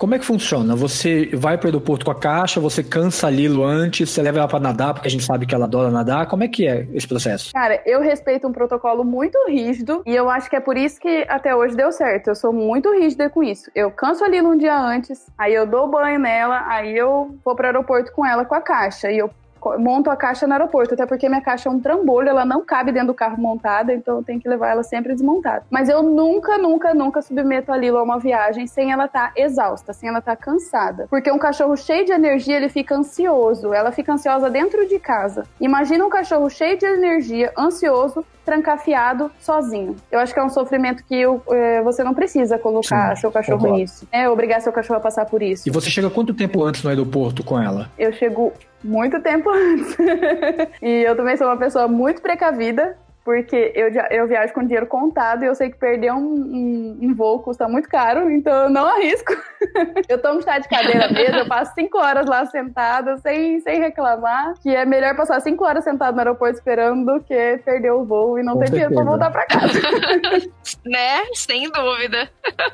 Como é que funciona? Você vai para o aeroporto com a caixa, você cansa a Lilo antes, você leva ela para nadar, porque a gente sabe que ela adora nadar. Como é que é esse processo? Cara, eu respeito um protocolo muito rígido e eu acho que é por isso que até hoje deu certo. Eu sou muito rígida com isso. Eu canso a Lilo um dia antes, aí eu dou banho nela, aí eu vou para o aeroporto com ela com a caixa e eu monto a caixa no aeroporto, até porque minha caixa é um trambolho, ela não cabe dentro do carro montada, então eu tenho que levar ela sempre desmontada. Mas eu nunca, nunca, nunca submeto a Lilo a uma viagem sem ela estar tá exausta, sem ela estar tá cansada. Porque um cachorro cheio de energia, ele fica ansioso, ela fica ansiosa dentro de casa. Imagina um cachorro cheio de energia, ansioso, trancafiado sozinho. Eu acho que é um sofrimento que eu, é, você não precisa colocar Sim, seu cachorro concordo. nisso. É obrigar seu cachorro a passar por isso. E você chega quanto tempo antes no aeroporto com ela? Eu chego muito tempo antes. e eu também sou uma pessoa muito precavida porque eu, eu viajo com dinheiro contado e eu sei que perder um, um, um voo custa muito caro, então eu não arrisco. eu tomo chá de cadeira mesmo, eu passo cinco horas lá sentada, sem, sem reclamar, que é melhor passar cinco horas sentado no aeroporto esperando do que perder o voo e não com ter certeza. dinheiro pra voltar pra casa. né? Sem dúvida.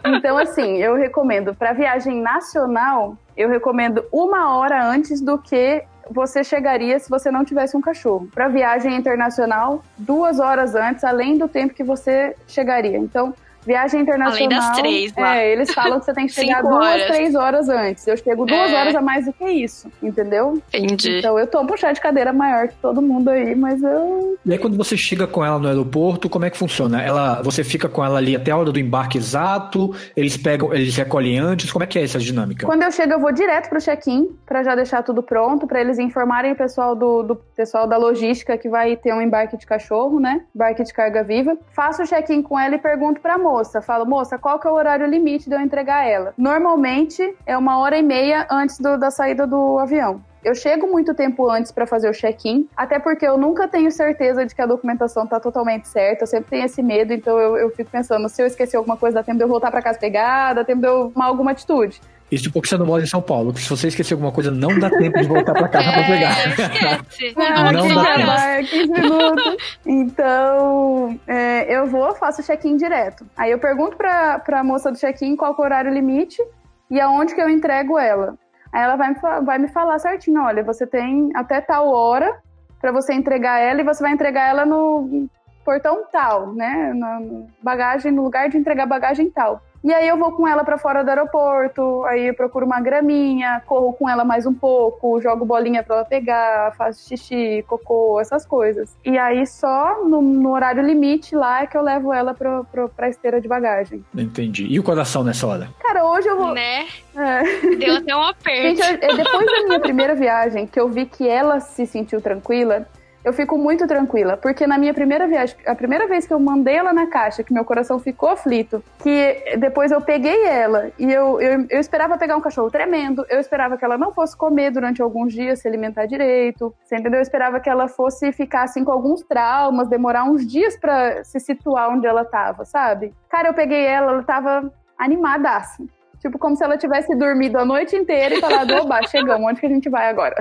então, assim, eu recomendo, para viagem nacional, eu recomendo uma hora antes do que você chegaria se você não tivesse um cachorro. Para viagem internacional, duas horas antes, além do tempo que você chegaria. Então, Viagem internacional. Além das três, lá. É, eles falam que você tem que chegar duas, horas. três horas antes. Eu chego duas é. horas a mais do que isso, entendeu? Entendi. Então eu tô um chá de cadeira maior que todo mundo aí, mas eu. E aí quando você chega com ela no aeroporto, como é que funciona? Ela, você fica com ela ali até a hora do embarque exato? Eles pegam, eles recolhem antes? Como é que é essa dinâmica? Quando eu chego, eu vou direto pro check-in para já deixar tudo pronto, para eles informarem o pessoal do, do pessoal da logística que vai ter um embarque de cachorro, né? Embarque de carga viva. Faço o check-in com ela e pergunto pra moça moça, falo, moça, qual que é o horário limite de eu entregar ela? Normalmente é uma hora e meia antes do, da saída do avião. Eu chego muito tempo antes para fazer o check-in, até porque eu nunca tenho certeza de que a documentação tá totalmente certa, eu sempre tenho esse medo, então eu, eu fico pensando, se eu esquecer alguma coisa, dá tempo de eu voltar para casa pegar, dá tempo de eu tomar alguma atitude. Isso porque você não mora em São Paulo. Se você esquecer alguma coisa, não dá tempo de voltar para casa é, para pegar. Esquece. não, não dá tempo. É 15 minutos. Então, é, eu vou, faço check-in direto. Aí eu pergunto para a moça do check-in qual é o horário limite e aonde que eu entrego ela. Aí ela vai me, vai me falar certinho, olha, você tem até tal hora para você entregar ela e você vai entregar ela no portão tal, né? Na bagagem, no lugar de entregar bagagem tal. E aí eu vou com ela para fora do aeroporto, aí eu procuro uma graminha, corro com ela mais um pouco, jogo bolinha para ela pegar, faço xixi, cocô, essas coisas. E aí só no, no horário limite lá é que eu levo ela pro, pro, pra esteira de bagagem. Entendi. E o coração nessa hora? Cara, hoje eu vou. Né? É. Deu até um aperto. Gente, eu, depois da minha primeira viagem, que eu vi que ela se sentiu tranquila, eu fico muito tranquila, porque na minha primeira viagem, a primeira vez que eu mandei ela na caixa, que meu coração ficou aflito, que depois eu peguei ela e eu, eu, eu esperava pegar um cachorro tremendo, eu esperava que ela não fosse comer durante alguns dias, se alimentar direito, você entendeu? Eu esperava que ela fosse ficar assim com alguns traumas, demorar uns dias para se situar onde ela tava, sabe? Cara, eu peguei ela, ela tava animadaça. Tipo, como se ela tivesse dormido a noite inteira e falado, oba, chegamos, onde que a gente vai agora?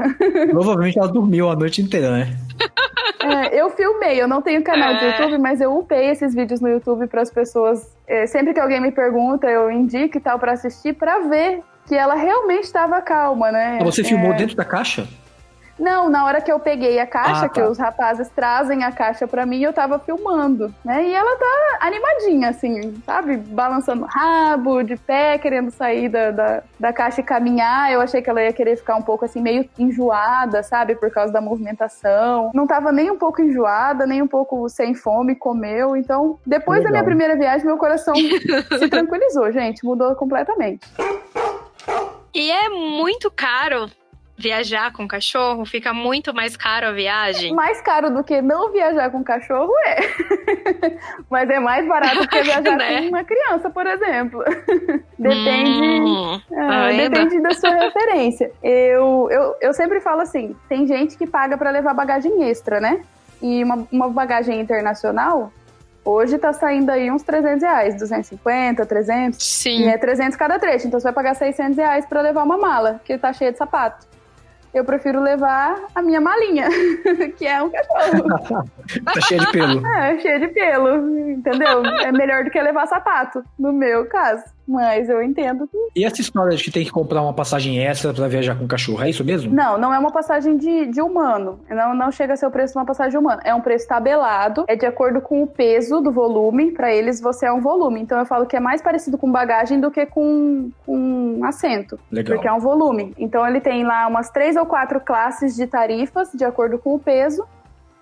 Provavelmente ela dormiu a noite inteira, né? É, eu filmei, eu não tenho canal é. de YouTube, mas eu upei esses vídeos no YouTube para as pessoas. É, sempre que alguém me pergunta, eu indico e tal para assistir, para ver que ela realmente estava calma, né? Você filmou é. dentro da caixa? Não, na hora que eu peguei a caixa, ah, tá. que os rapazes trazem a caixa para mim, eu tava filmando, né? E ela tá animadinha, assim, sabe? Balançando rabo, de pé, querendo sair da, da, da, caixa e caminhar. Eu achei que ela ia querer ficar um pouco, assim, meio enjoada, sabe? Por causa da movimentação. Não tava nem um pouco enjoada, nem um pouco sem fome, comeu. Então, depois Legal. da minha primeira viagem, meu coração se tranquilizou, gente. Mudou completamente. E é muito caro viajar com cachorro, fica muito mais caro a viagem? Mais caro do que não viajar com cachorro é. Mas é mais barato do que viajar né? com uma criança, por exemplo. depende, hum, é, depende da sua referência. Eu, eu, eu sempre falo assim: tem gente que paga para levar bagagem extra, né? E uma, uma bagagem internacional, Hoje tá saindo aí uns 300 reais, 250, 300. Sim. E é 300 cada trecho. Então você vai pagar 600 reais pra levar uma mala, que tá cheia de sapato eu prefiro levar a minha malinha, que é um cachorro. tá cheia de pelo. É, cheia de pelo, entendeu? É melhor do que levar sapato, no meu caso. Mas eu entendo que. E essa história de que tem que comprar uma passagem extra para viajar com cachorro, é isso mesmo? Não, não é uma passagem de, de humano. Não, não chega a ser o preço de uma passagem humana. É um preço tabelado, é de acordo com o peso do volume. Para eles, você é um volume. Então eu falo que é mais parecido com bagagem do que com, com assento. Legal. Porque é um volume. Então ele tem lá umas três ou quatro classes de tarifas de acordo com o peso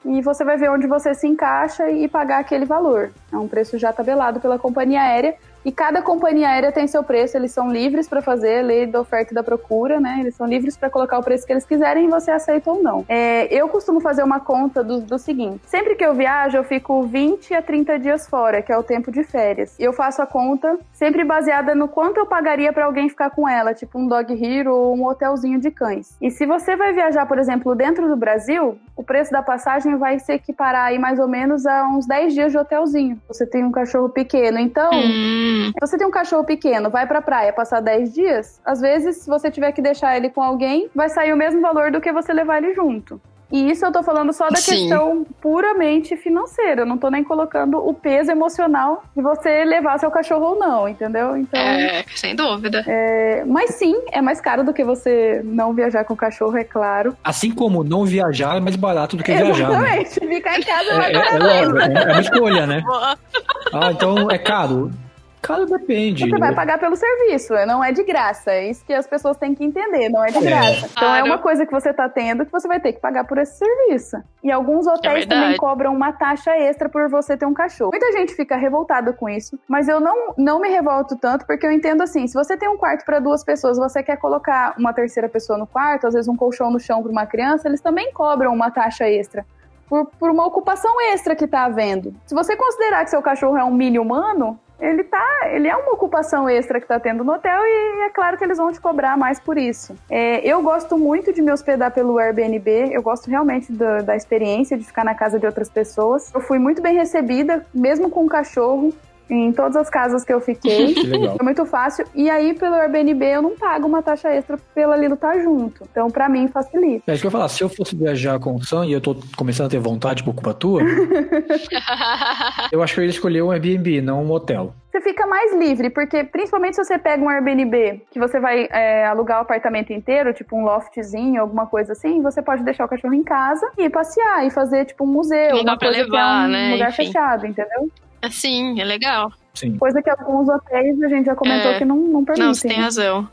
e você vai ver onde você se encaixa e pagar aquele valor. É um preço já tabelado pela companhia aérea e cada companhia aérea tem seu preço, eles são livres para fazer, lei da oferta e da procura, né? Eles são livres para colocar o preço que eles quiserem e você aceita ou não. É, eu costumo fazer uma conta do, do seguinte: sempre que eu viajo, eu fico 20 a 30 dias fora, que é o tempo de férias. E eu faço a conta sempre baseada no quanto eu pagaria para alguém ficar com ela, tipo um dog hero ou um hotelzinho de cães. E se você vai viajar, por exemplo, dentro do Brasil, o preço da passagem vai se equiparar aí mais ou menos a uns 10 dias de hotelzinho. Você tem um cachorro pequeno, então. Hum você tem um cachorro pequeno, vai pra praia passar 10 dias, às vezes, se você tiver que deixar ele com alguém, vai sair o mesmo valor do que você levar ele junto. E isso eu tô falando só da Sim. questão puramente financeira. Eu não tô nem colocando o peso emocional de você levar seu cachorro ou não, entendeu? Então. É, sem dúvida. É, mas sim, é mais caro do que você não viajar com o cachorro, é claro. Assim como não viajar é mais barato do que viajar. Né? Exatamente. Né? Ficar em casa é, mais é, barato. É, é, é uma escolha, né? ah, então é caro. Cara, depende. Você vai pagar pelo serviço, não é de graça. É isso que as pessoas têm que entender, não é de é. graça. Então claro. é uma coisa que você tá tendo que você vai ter que pagar por esse serviço. E alguns hotéis é também cobram uma taxa extra por você ter um cachorro. Muita gente fica revoltada com isso, mas eu não, não me revolto tanto porque eu entendo assim, se você tem um quarto para duas pessoas, você quer colocar uma terceira pessoa no quarto, às vezes um colchão no chão para uma criança, eles também cobram uma taxa extra. Por, por, uma ocupação extra que tá havendo. Se você considerar que seu cachorro é um mini humano, ele tá, ele é uma ocupação extra que tá tendo no hotel e é claro que eles vão te cobrar mais por isso. É, eu gosto muito de me hospedar pelo Airbnb, eu gosto realmente da, experiência de ficar na casa de outras pessoas. Eu fui muito bem recebida, mesmo com o cachorro em todas as casas que eu fiquei. Que legal. É muito fácil. E aí, pelo Airbnb, eu não pago uma taxa extra pela Lilo estar tá junto. Então, pra mim, facilita. É isso que eu ia falar. Se eu fosse viajar com o Sam e eu tô começando a ter vontade por culpa tua, eu acho que eu ia escolher um Airbnb, não um hotel. Você fica mais livre, porque principalmente se você pega um Airbnb que você vai é, alugar o apartamento inteiro, tipo um loftzinho, alguma coisa assim, você pode deixar o cachorro em casa e passear e fazer tipo um museu, não uma coisa levar, que é um né? lugar Enfim. fechado, entendeu? Sim, é legal. Sim. Coisa que alguns hotéis a gente já comentou é... que não, não permitem. Não, você tem razão.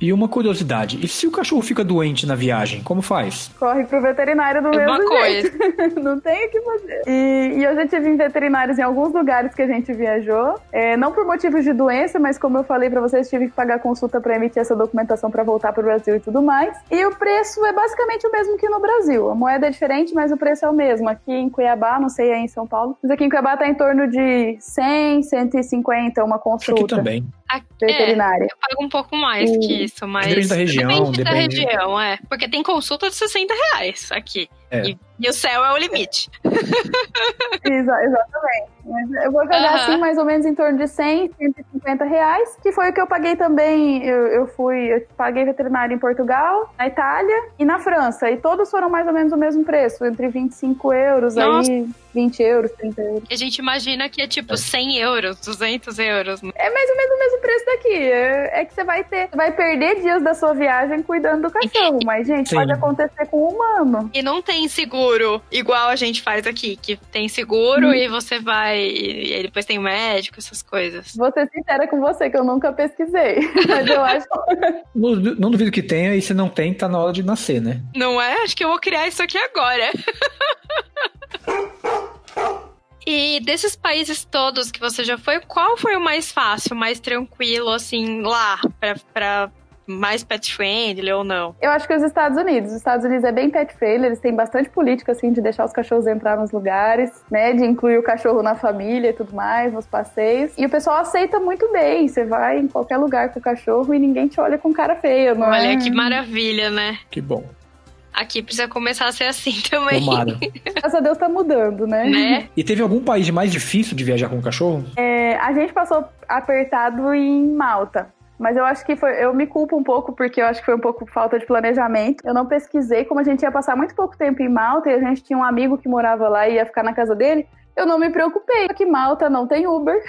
E uma curiosidade, e se o cachorro fica doente na viagem, como faz? Corre pro veterinário do é mesmo uma jeito. Coisa. Não tem o que fazer. E, e, eu já tive veterinários em alguns lugares que a gente viajou, é, não por motivos de doença, mas como eu falei para vocês, tive que pagar consulta para emitir essa documentação para voltar pro Brasil e tudo mais. E o preço é basicamente o mesmo que no Brasil. A moeda é diferente, mas o preço é o mesmo. Aqui em Cuiabá, não sei aí em São Paulo, mas aqui em Cuiabá tá em torno de 100, 150 uma consulta. Aqui também. Veterinária. É, eu pago um pouco mais e... que isso, mas. Depende da região. Depende, depende, da região, é. Porque tem consulta de 60 reais aqui. É. E, e, o céu é o limite. Exa exatamente. Eu vou jogar assim mais ou menos em torno de 100, 150 reais, que foi o que eu paguei também. Eu, eu fui, eu paguei veterinário em Portugal, na Itália e na França. E todos foram mais ou menos o mesmo preço, entre 25 euros Nossa. aí. 20 euros, 30 euros. A gente imagina que é tipo 100 euros, 200 euros. Né? É mais ou menos o mesmo preço daqui. É, é que você vai ter, vai perder dias da sua viagem cuidando do cachorro. Mas, gente, Sim. pode acontecer com o humano. E não tem seguro igual a gente faz aqui, que tem seguro hum. e você vai. E depois tem médico, essas coisas. Vou ser sincera com você, que eu nunca pesquisei. Mas eu acho. não, não duvido que tenha, e se não tem, tá na hora de nascer, né? Não é? Acho que eu vou criar isso aqui agora. E desses países todos que você já foi, qual foi o mais fácil, mais tranquilo, assim, lá, pra, pra mais pet friendly ou não? Eu acho que os Estados Unidos. Os Estados Unidos é bem pet friendly, eles têm bastante política, assim, de deixar os cachorros entrar nos lugares, né? De incluir o cachorro na família e tudo mais, nos passeios. E o pessoal aceita muito bem. Você vai em qualquer lugar com o cachorro e ninguém te olha com cara feia, não Olha é? que maravilha, né? Que bom. Aqui precisa começar a ser assim também. Tomara. Graças a Deus tá mudando, né? Né? E teve algum país mais difícil de viajar com o cachorro? É, a gente passou apertado em Malta. Mas eu acho que foi. Eu me culpo um pouco, porque eu acho que foi um pouco falta de planejamento. Eu não pesquisei, como a gente ia passar muito pouco tempo em Malta e a gente tinha um amigo que morava lá e ia ficar na casa dele. Eu não me preocupei, porque Malta não tem Uber,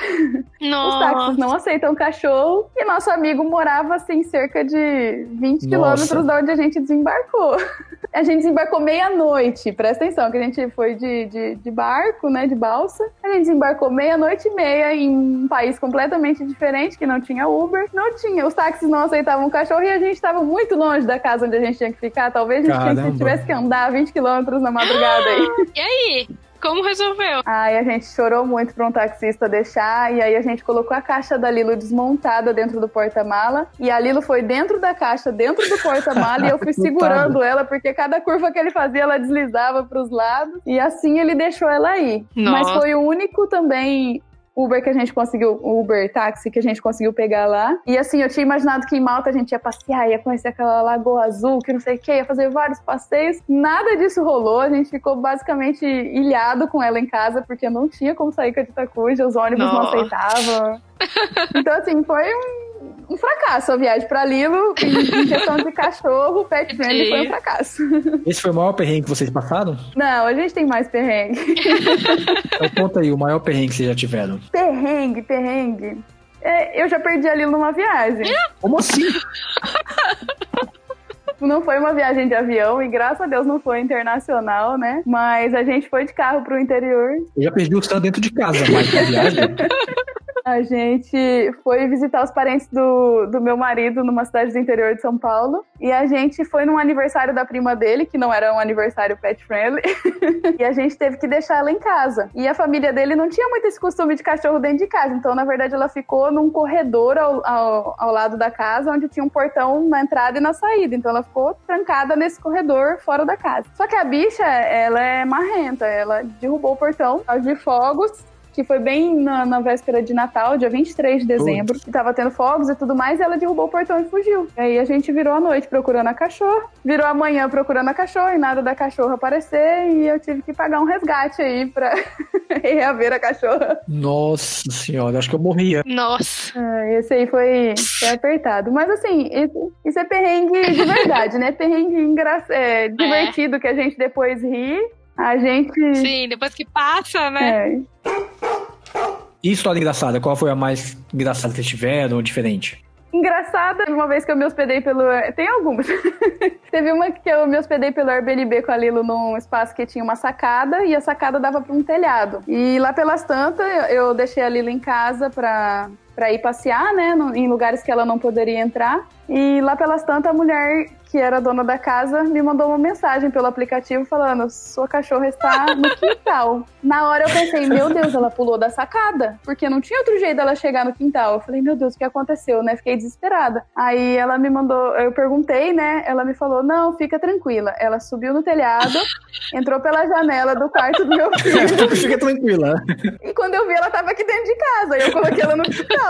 os Nossa. táxis não aceitam cachorro, e nosso amigo morava assim, cerca de 20 Nossa. quilômetros da onde a gente desembarcou. A gente desembarcou meia-noite, presta atenção, que a gente foi de, de, de barco, né, de balsa. A gente desembarcou meia-noite e meia em um país completamente diferente, que não tinha Uber, não tinha. Os táxis não aceitavam cachorro e a gente estava muito longe da casa onde a gente tinha que ficar. Talvez a gente Caramba. tivesse que andar 20 quilômetros na madrugada aí. E aí? Como resolveu? Aí a gente chorou muito pra um taxista deixar, e aí a gente colocou a caixa da Lilo desmontada dentro do porta-mala, e a Lilo foi dentro da caixa, dentro do porta-mala, e eu fui segurando ela, porque cada curva que ele fazia, ela deslizava pros lados, e assim ele deixou ela aí. Mas Nossa. foi o único também Uber que a gente conseguiu, Uber táxi que a gente conseguiu pegar lá. E assim, eu tinha imaginado que em Malta a gente ia passear, ia conhecer aquela lagoa azul, que não sei o que, ia fazer vários passeios. Nada disso rolou, a gente ficou basicamente ilhado com ela em casa, porque não tinha como sair com a Tita Cuja, os ônibus não Nossa. aceitavam. Então, assim, foi um, um fracasso a viagem pra Lilo. Em, em questão de cachorro, pet friendly foi um fracasso. Esse foi o maior perrengue que vocês passaram? Não, a gente tem mais perrengue. Então conta aí, o maior perrengue que vocês já tiveram. Perrengue, perrengue. É, eu já perdi a Lilo numa viagem. Como assim? Não foi uma viagem de avião e graças a Deus não foi internacional, né? Mas a gente foi de carro pro interior. Eu já perdi o Sam dentro de casa, mas na viagem. A gente foi visitar os parentes do, do meu marido numa cidade do interior de São Paulo. E a gente foi num aniversário da prima dele, que não era um aniversário pet friendly. e a gente teve que deixar ela em casa. E a família dele não tinha muito esse costume de cachorro dentro de casa. Então, na verdade, ela ficou num corredor ao, ao, ao lado da casa, onde tinha um portão na entrada e na saída. Então, ela ficou trancada nesse corredor fora da casa. Só que a bicha, ela é marrenta. Ela derrubou o portão de fogos que foi bem na, na véspera de Natal, dia 23 de dezembro, que tava tendo fogos e tudo mais, e ela derrubou o portão e fugiu. E aí a gente virou a noite procurando a cachorra, virou a manhã procurando a cachorra e nada da cachorra aparecer, e eu tive que pagar um resgate aí pra reaver a cachorra. Nossa senhora, acho que eu morria. Nossa. Ah, Esse aí foi, foi apertado. Mas assim, isso, isso é perrengue de verdade, né? Perrengue engra... é, divertido que a gente depois ri. A gente. Sim, depois que passa, né? É, E história engraçada? Qual foi a mais engraçada que vocês tiveram ou diferente? Engraçada, uma vez que eu me hospedei pelo. Tem algumas. Teve uma que eu me hospedei pelo Airbnb com a Lilo num espaço que tinha uma sacada e a sacada dava para um telhado. E lá pelas tantas, eu eu deixei a Lilo em casa pra, pra ir passear, né? no- Em lugares que ela não poderia entrar. E lá pelas tantas, a mulher que era dona da casa me mandou uma mensagem pelo aplicativo falando: sua cachorra está no quintal. Na hora eu pensei, meu Deus, ela pulou da sacada, porque não tinha outro jeito dela chegar no quintal. Eu falei, meu Deus, o que aconteceu, né? Fiquei desesperada. Aí ela me mandou, eu perguntei, né? Ela me falou: não, fica tranquila. Ela subiu no telhado, entrou pela janela do quarto do meu filho. Fica tranquila. E quando eu vi, ela tava aqui dentro de casa. Aí eu coloquei ela no quintal.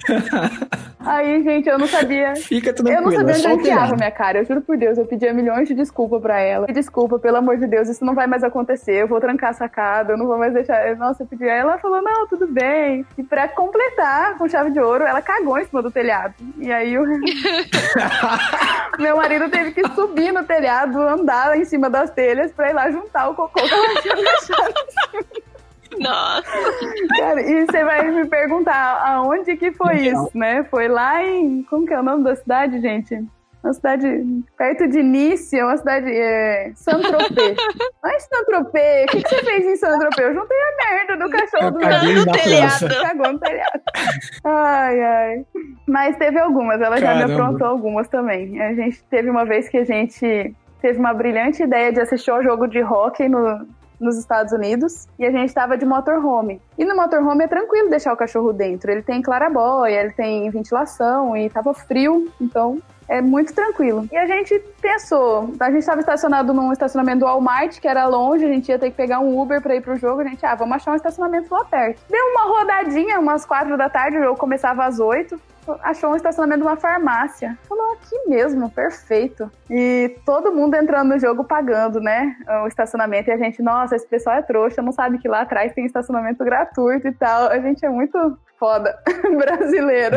Aí, gente, eu não sabia. Fica Eu não sabia onde eu enfiava minha cara. Eu juro por Deus, eu pedia milhões de desculpas pra ela. Desculpa, pelo amor de Deus, isso não vai mais acontecer. Eu vou trancar a sacada, eu não vou mais deixar. Nossa, eu pedi. Aí ela falou: não, tudo bem. E pra completar, com chave de ouro, ela cagou em cima do telhado. E aí o meu marido teve que subir no telhado, andar em cima das telhas pra ir lá juntar o cocô que ela tinha deixado. Nossa. Cara, e você vai me perguntar aonde que foi Legal. isso, né? Foi lá em. Como que é o nome da cidade, gente? Uma cidade perto de Nice, é uma cidade. É, Saint-Tropez. Não é Saint-Tropez. O que, que você fez em Saint-Tropez? Eu juntei a merda do cachorro Eu do meu telhado. Cagou no telhado. Ai, ai. Mas teve algumas, ela já me Caramba. aprontou algumas também. A gente teve uma vez que a gente teve uma brilhante ideia de assistir ao jogo de hóquei no, nos Estados Unidos e a gente estava de motorhome. E no motorhome é tranquilo deixar o cachorro dentro. Ele tem clarabóia, ele tem ventilação e tava frio, então é muito tranquilo. E a gente pensou, a gente estava estacionado num estacionamento do Walmart, que era longe, a gente ia ter que pegar um Uber para ir pro jogo, a gente, ah, vamos achar um estacionamento lá perto. Deu uma rodadinha, umas quatro da tarde, o jogo começava às oito, achou um estacionamento de uma farmácia. Falou, aqui mesmo, perfeito. E todo mundo entrando no jogo pagando, né? O estacionamento. E a gente, nossa, esse pessoal é trouxa, não sabe que lá atrás tem estacionamento gratuito e tal. A gente é muito foda brasileiro.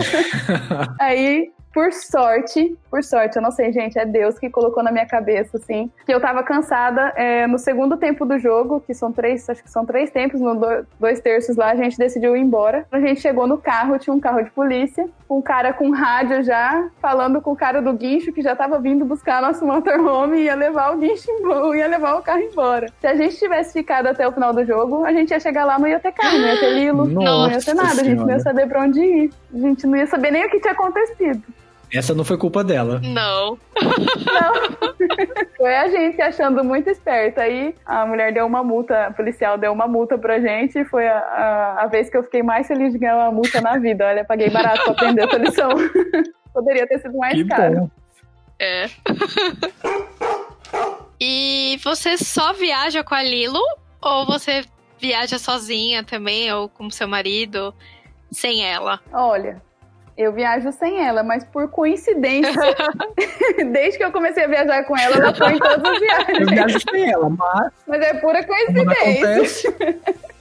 Aí por sorte, por sorte, eu não sei, gente, é Deus que colocou na minha cabeça, assim, que eu tava cansada é, no segundo tempo do jogo, que são três, acho que são três tempos, no dois terços lá, a gente decidiu ir embora. A gente chegou no carro, tinha um carro de polícia, um cara com rádio já, falando com o cara do guincho, que já tava vindo buscar nosso motorhome e ia levar o guincho embora, ia levar o carro embora. Se a gente tivesse ficado até o final do jogo, a gente ia chegar lá, não ia ter carro, não ia ter Lilo, Nossa não ia ter nada, a gente não ia saber pra onde ir. A gente não ia saber nem o que tinha acontecido. Essa não foi culpa dela. Não. Não. Foi a gente achando muito esperta. Aí a mulher deu uma multa, a policial deu uma multa pra gente. E foi a, a, a, vez que eu fiquei mais feliz de ganhar uma multa na vida. Olha, paguei barato pra aprender essa lição. Poderia ter sido mais que caro. Bom. É. e você só viaja com a Lilo? Ou você viaja sozinha também? Ou com seu marido? Sem ela? Olha, eu viajo sem ela, mas por coincidência, desde que eu comecei a viajar com ela, ela foi em todas as viagens. Eu viajo sem ela, mas. Mas é pura coincidência.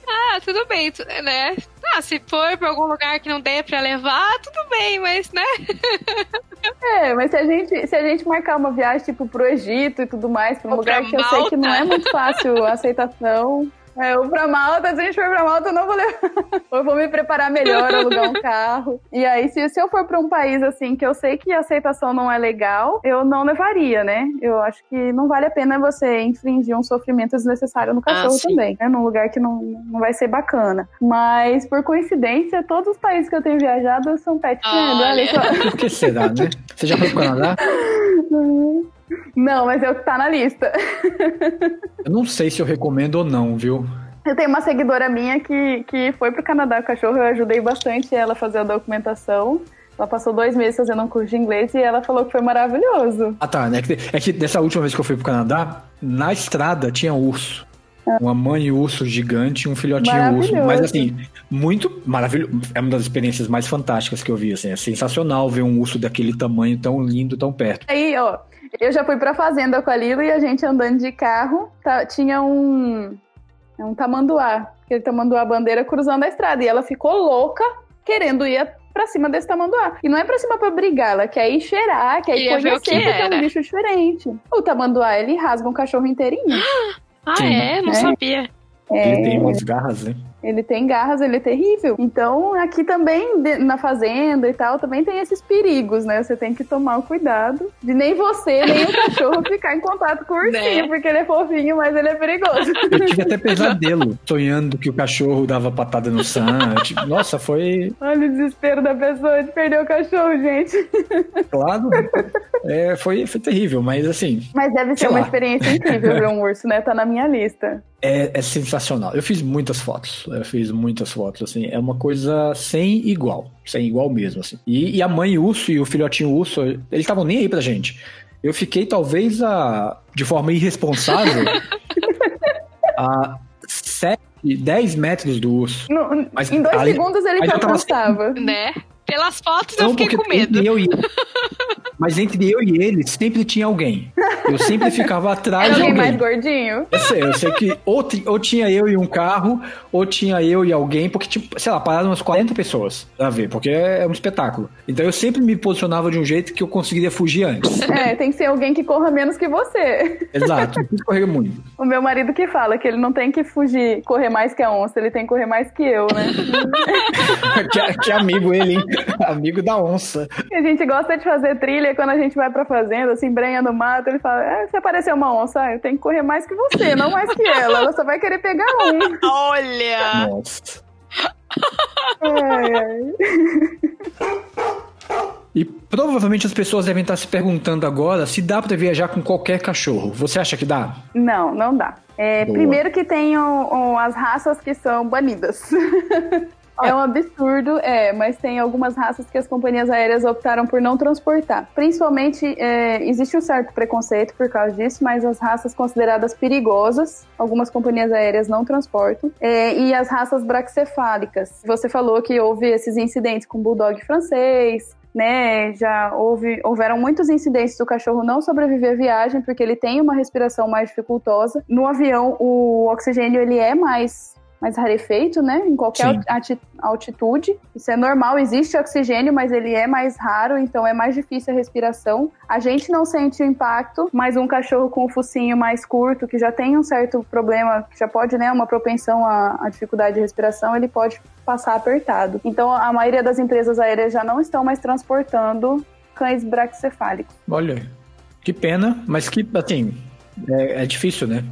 Ah, tudo bem, né? Ah, se for pra algum lugar que não dê pra levar, tudo bem, mas, né? É, mas se a gente, se a gente marcar uma viagem, tipo, pro Egito e tudo mais, pra um Ou lugar que eu sei que não é muito fácil a aceitação. É, ou pra Malta, se a gente for pra Malta, eu não vou levar. ou eu vou me preparar melhor, alugar um carro. E aí, se, se eu for pra um país assim que eu sei que a aceitação não é legal, eu não levaria, né? Eu acho que não vale a pena você infringir um sofrimento desnecessário no ah, cachorro ah, também, né? Num lugar que não, não vai ser bacana. Mas, por coincidência, todos os países que eu tenho viajado são pet friendly. Por que será, né? Você já foi pro Canadá? Não, mas eu tá na lista. eu não sei se eu recomendo ou não, viu? Eu tenho uma seguidora minha que, que foi pro Canadá com cachorro, eu ajudei bastante ela a fazer a documentação. Ela passou dois meses fazendo um curso de inglês e ela falou que foi maravilhoso. Ah, tá. É que, é que dessa última vez que eu fui pro Canadá, na estrada tinha urso. Uma mãe urso gigante e um filhotinho urso. Mas assim, muito maravilhoso. É uma das experiências mais fantásticas que eu vi. Assim, é sensacional ver um urso daquele tamanho tão lindo, tão perto. Aí, ó, eu já fui pra fazenda com a Lilo e a gente andando de carro, tá, tinha um, um tamanduá, aquele tamanduá bandeira cruzando a estrada. E ela ficou louca querendo ir pra cima desse tamanduá. E não é pra cima pra brigar, ela quer ir cheirar, quer ir conhecer, porque é um bicho diferente. O tamanduá, ele rasga um cachorro inteirinho. Ah, Sim. é? Não é. sabia. É... Ele tem umas garras, né? Ele tem garras, ele é terrível. Então, aqui também, na fazenda e tal, também tem esses perigos, né? Você tem que tomar o cuidado de nem você, nem o cachorro ficar em contato com o ursinho, né? porque ele é fofinho, mas ele é perigoso. Eu tive até pesadelo, sonhando que o cachorro dava patada no Sam. Tipo, nossa, foi... Olha o desespero da pessoa de perder o cachorro, gente. Claro. É, foi, foi terrível, mas assim... Mas deve ser uma lá. experiência incrível ver um urso, né? Tá na minha lista. É, é sensacional. Eu fiz muitas fotos eu fiz muitas fotos, assim, é uma coisa sem igual, sem igual mesmo, assim. E, e a mãe urso e o filhotinho urso, eles estavam nem aí pra gente. Eu fiquei, talvez, a, de forma irresponsável, a 7, 10 metros do urso. No, mas, em dois ali, segundos ele já alcançava. Né? Pelas fotos Não, eu fiquei com medo. Eu e, mas entre eu e ele sempre tinha alguém. Eu sempre ficava atrás Era de alguém. mais gordinho? Eu sei, eu sei que ou, ou tinha eu e um carro, ou tinha eu e alguém, porque, tipo, sei lá, pararam umas 40 pessoas pra ver, porque é um espetáculo. Então eu sempre me posicionava de um jeito que eu conseguiria fugir antes. É, tem que ser alguém que corra menos que você. Exato, não precisa correr muito. O meu marido que fala que ele não tem que fugir, correr mais que a onça, ele tem que correr mais que eu, né? que, que amigo ele, hein? Amigo da onça. A gente gosta de fazer trilha quando a gente vai pra fazenda, assim, brenha no mato, ele fala: é, se aparecer uma onça, ah, eu tenho que correr mais que você, não mais que ela. Ela só vai querer pegar um. Olha! Nossa. Ai, ai. E provavelmente as pessoas devem estar se perguntando agora se dá para viajar com qualquer cachorro. Você acha que dá? Não, não dá. É, primeiro que tem o, o, as raças que são banidas. É um absurdo, é, mas tem algumas raças que as companhias aéreas optaram por não transportar. Principalmente, é, existe um certo preconceito por causa disso, mas as raças consideradas perigosas, algumas companhias aéreas não transportam. É, e as raças braxcefálicas. Você falou que houve esses incidentes com bulldog francês, né, já houve, houveram muitos incidentes do cachorro não sobreviver à viagem porque ele tem uma respiração mais dificultosa. No avião, o oxigênio ele é mais mais rarefeito, né? Em qualquer altitude. Isso é normal, existe oxigênio, mas ele é mais raro, então é mais difícil a respiração. A gente não sente o impacto, mas um cachorro com o focinho mais curto, que já tem um certo problema, que já pode, né, uma propensão à, à dificuldade de respiração, ele pode passar apertado. Então, a maioria das empresas aéreas já não estão mais transportando cães braxcefálicos. Olha, que pena, mas que, assim, é, é difícil, né?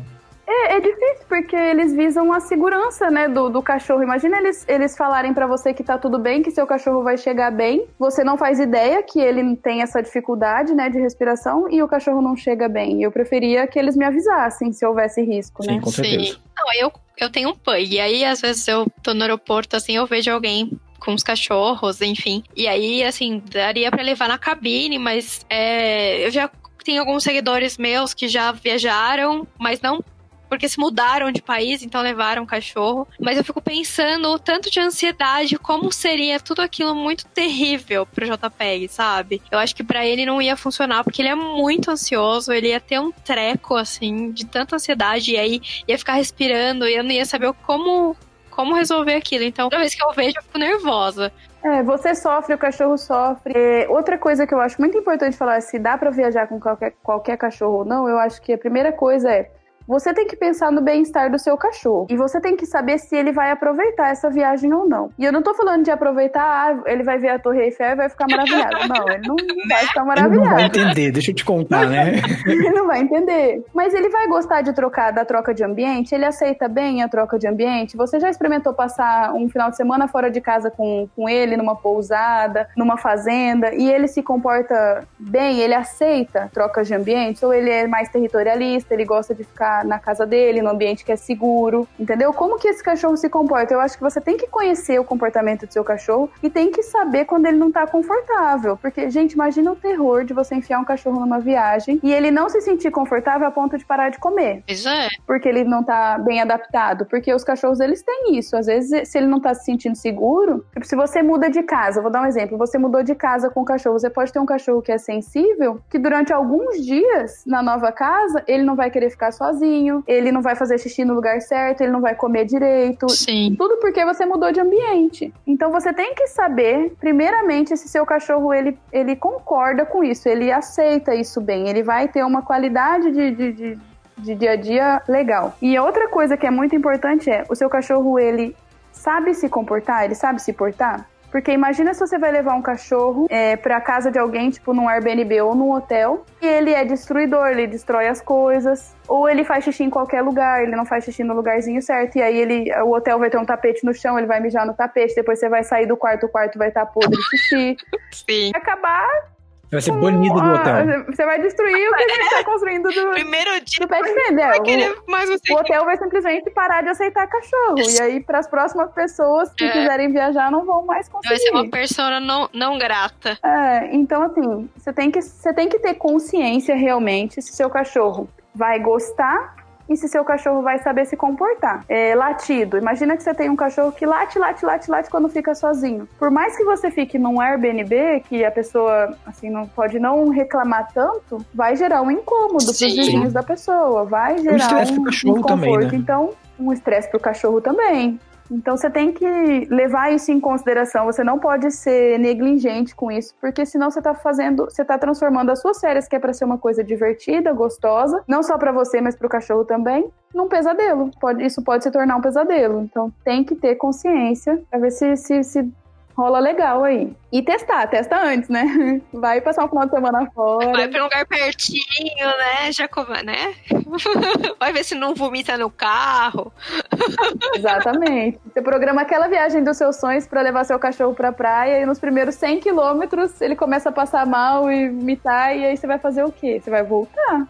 É, é, difícil, porque eles visam a segurança, né, do, do cachorro. Imagina eles, eles falarem para você que tá tudo bem, que seu cachorro vai chegar bem. Você não faz ideia que ele tem essa dificuldade, né, de respiração e o cachorro não chega bem. Eu preferia que eles me avisassem se houvesse risco, Sim, né? com certeza. Sim. Não, eu, eu tenho um pug, e aí às vezes eu tô no aeroporto, assim, eu vejo alguém com os cachorros, enfim. E aí, assim, daria para levar na cabine, mas é, eu já tenho alguns seguidores meus que já viajaram, mas não porque se mudaram de país, então levaram um cachorro. Mas eu fico pensando o tanto de ansiedade, como seria tudo aquilo muito terrível pro JPEG, sabe? Eu acho que para ele não ia funcionar, porque ele é muito ansioso, ele ia ter um treco, assim, de tanta ansiedade, e aí ia ficar respirando, e eu não ia saber como como resolver aquilo. Então, toda vez que eu vejo, eu fico nervosa. É, você sofre, o cachorro sofre. É, outra coisa que eu acho muito importante falar, se dá para viajar com qualquer, qualquer cachorro ou não, eu acho que a primeira coisa é você tem que pensar no bem-estar do seu cachorro. E você tem que saber se ele vai aproveitar essa viagem ou não. E eu não tô falando de aproveitar, ah, ele vai ver a Torre Eiffel e vai ficar maravilhado. Não, ele não vai ficar maravilhado. Ele não vai entender, deixa eu te contar, né? ele não vai entender. Mas ele vai gostar de trocar da troca de ambiente? Ele aceita bem a troca de ambiente? Você já experimentou passar um final de semana fora de casa com, com ele, numa pousada, numa fazenda, e ele se comporta bem? Ele aceita trocas de ambiente? Ou ele é mais territorialista, ele gosta de ficar na casa dele, no ambiente que é seguro, entendeu? Como que esse cachorro se comporta? Eu acho que você tem que conhecer o comportamento do seu cachorro e tem que saber quando ele não tá confortável. Porque, gente, imagina o terror de você enfiar um cachorro numa viagem e ele não se sentir confortável a ponto de parar de comer. Isso é. Porque ele não tá bem adaptado. Porque os cachorros, eles têm isso. Às vezes, se ele não tá se sentindo seguro, tipo, se você muda de casa, vou dar um exemplo, você mudou de casa com o cachorro, você pode ter um cachorro que é sensível, que durante alguns dias na nova casa, ele não vai querer ficar sozinho sozinho, ele não vai fazer xixi no lugar certo, ele não vai comer direito. Sim. Tudo porque você mudou de ambiente. Então você tem que saber, primeiramente, se seu cachorro ele, ele concorda com isso, ele aceita isso bem, ele vai ter uma qualidade de, de, de, de dia a dia legal. E outra coisa que é muito importante é, o seu cachorro ele sabe se comportar, ele sabe se portar? Porque imagina se você vai levar um cachorro é, pra casa de alguém, tipo num Airbnb ou num hotel, e ele é destruidor, ele destrói as coisas, ou ele faz xixi em qualquer lugar, ele não faz xixi no lugarzinho certo, e aí ele, o hotel vai ter um tapete no chão, ele vai mijar no tapete, depois você vai sair do quarto, o quarto vai estar tá podre de xixi. Sim. Vai acabar Vai ser banido do hotel. Você vai destruir o que a gente está construindo do, Primeiro dia do pet friendly. O, mais o hotel vai simplesmente parar de aceitar cachorro. E aí, para as próximas pessoas que é. quiserem viajar, não vão mais conseguir. Vai ser uma persona não, não grata. É, então, assim, você tem, que, você tem que ter consciência realmente se seu cachorro vai gostar e se seu cachorro vai saber se comportar. É, latido. Imagina que você tem um cachorro que late, late, late, late quando fica sozinho. Por mais que você fique num Airbnb, que a pessoa, assim, não pode não reclamar tanto, vai gerar um incômodo para os vizinhos da pessoa, vai gerar um, um pro cachorro também, né? Então, um estresse pro cachorro também. Então você tem que levar isso em consideração. Você não pode ser negligente com isso, porque senão você está fazendo, você tá transformando as suas férias, que é para ser uma coisa divertida, gostosa, não só para você, mas para o cachorro também, num pesadelo. Pode, isso pode se tornar um pesadelo. Então tem que ter consciência para ver se, se, se rola legal aí. E testar, testa antes, né? Vai passar um final de semana fora. Vai pra um lugar pertinho, né? Já né? Vai ver se não vomita no carro. Exatamente. Você programa aquela viagem dos seus sonhos para levar seu cachorro pra praia e nos primeiros 100 quilômetros ele começa a passar mal e vomitar e aí você vai fazer o quê? Você vai voltar.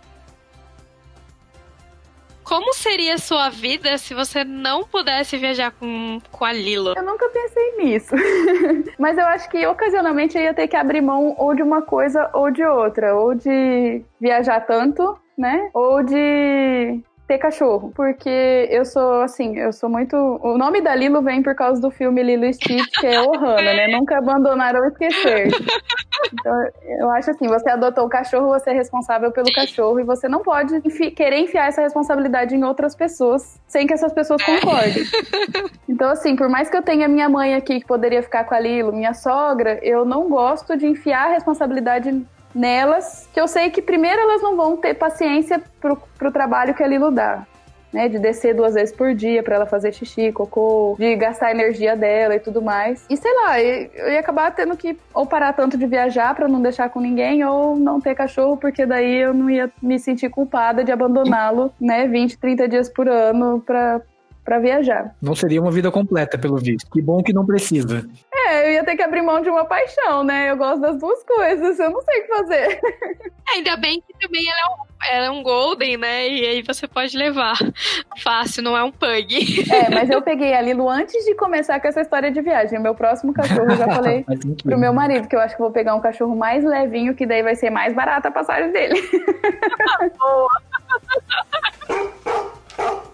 Como seria a sua vida se você não pudesse viajar com, com a Lilo? Eu nunca pensei nisso. Mas eu acho que ocasionalmente eu ia ter que abrir mão ou de uma coisa ou de outra. Ou de viajar tanto, né? Ou de ter cachorro, porque eu sou assim, eu sou muito. O nome da Lilo vem por causa do filme Lilo e Stitch, que é Ohana, né? Nunca abandonar ou esquecer. Então, eu acho assim, você adotou o cachorro, você é responsável pelo cachorro e você não pode enfi querer enfiar essa responsabilidade em outras pessoas sem que essas pessoas concordem. Então, assim, por mais que eu tenha minha mãe aqui que poderia ficar com a Lilo, minha sogra, eu não gosto de enfiar a responsabilidade nelas, que eu sei que primeiro elas não vão ter paciência pro, pro trabalho que a Lilo dá. Né, de descer duas vezes por dia para ela fazer xixi, cocô, de gastar a energia dela e tudo mais. E sei lá, eu ia acabar tendo que ou parar tanto de viajar para não deixar com ninguém, ou não ter cachorro, porque daí eu não ia me sentir culpada de abandoná-lo, né, 20, 30 dias por ano para para viajar. Não seria uma vida completa, pelo visto. Que bom que não precisa. É, eu ia ter que abrir mão de uma paixão, né? Eu gosto das duas coisas, eu não sei o que fazer. É, ainda bem que também ela é, um, ela é um golden, né? E aí você pode levar. Fácil, não é um pug. É, mas eu peguei a Lilo antes de começar com essa história de viagem. O meu próximo cachorro, eu já falei pro meu marido que eu acho que vou pegar um cachorro mais levinho, que daí vai ser mais barata a passagem dele. Boa.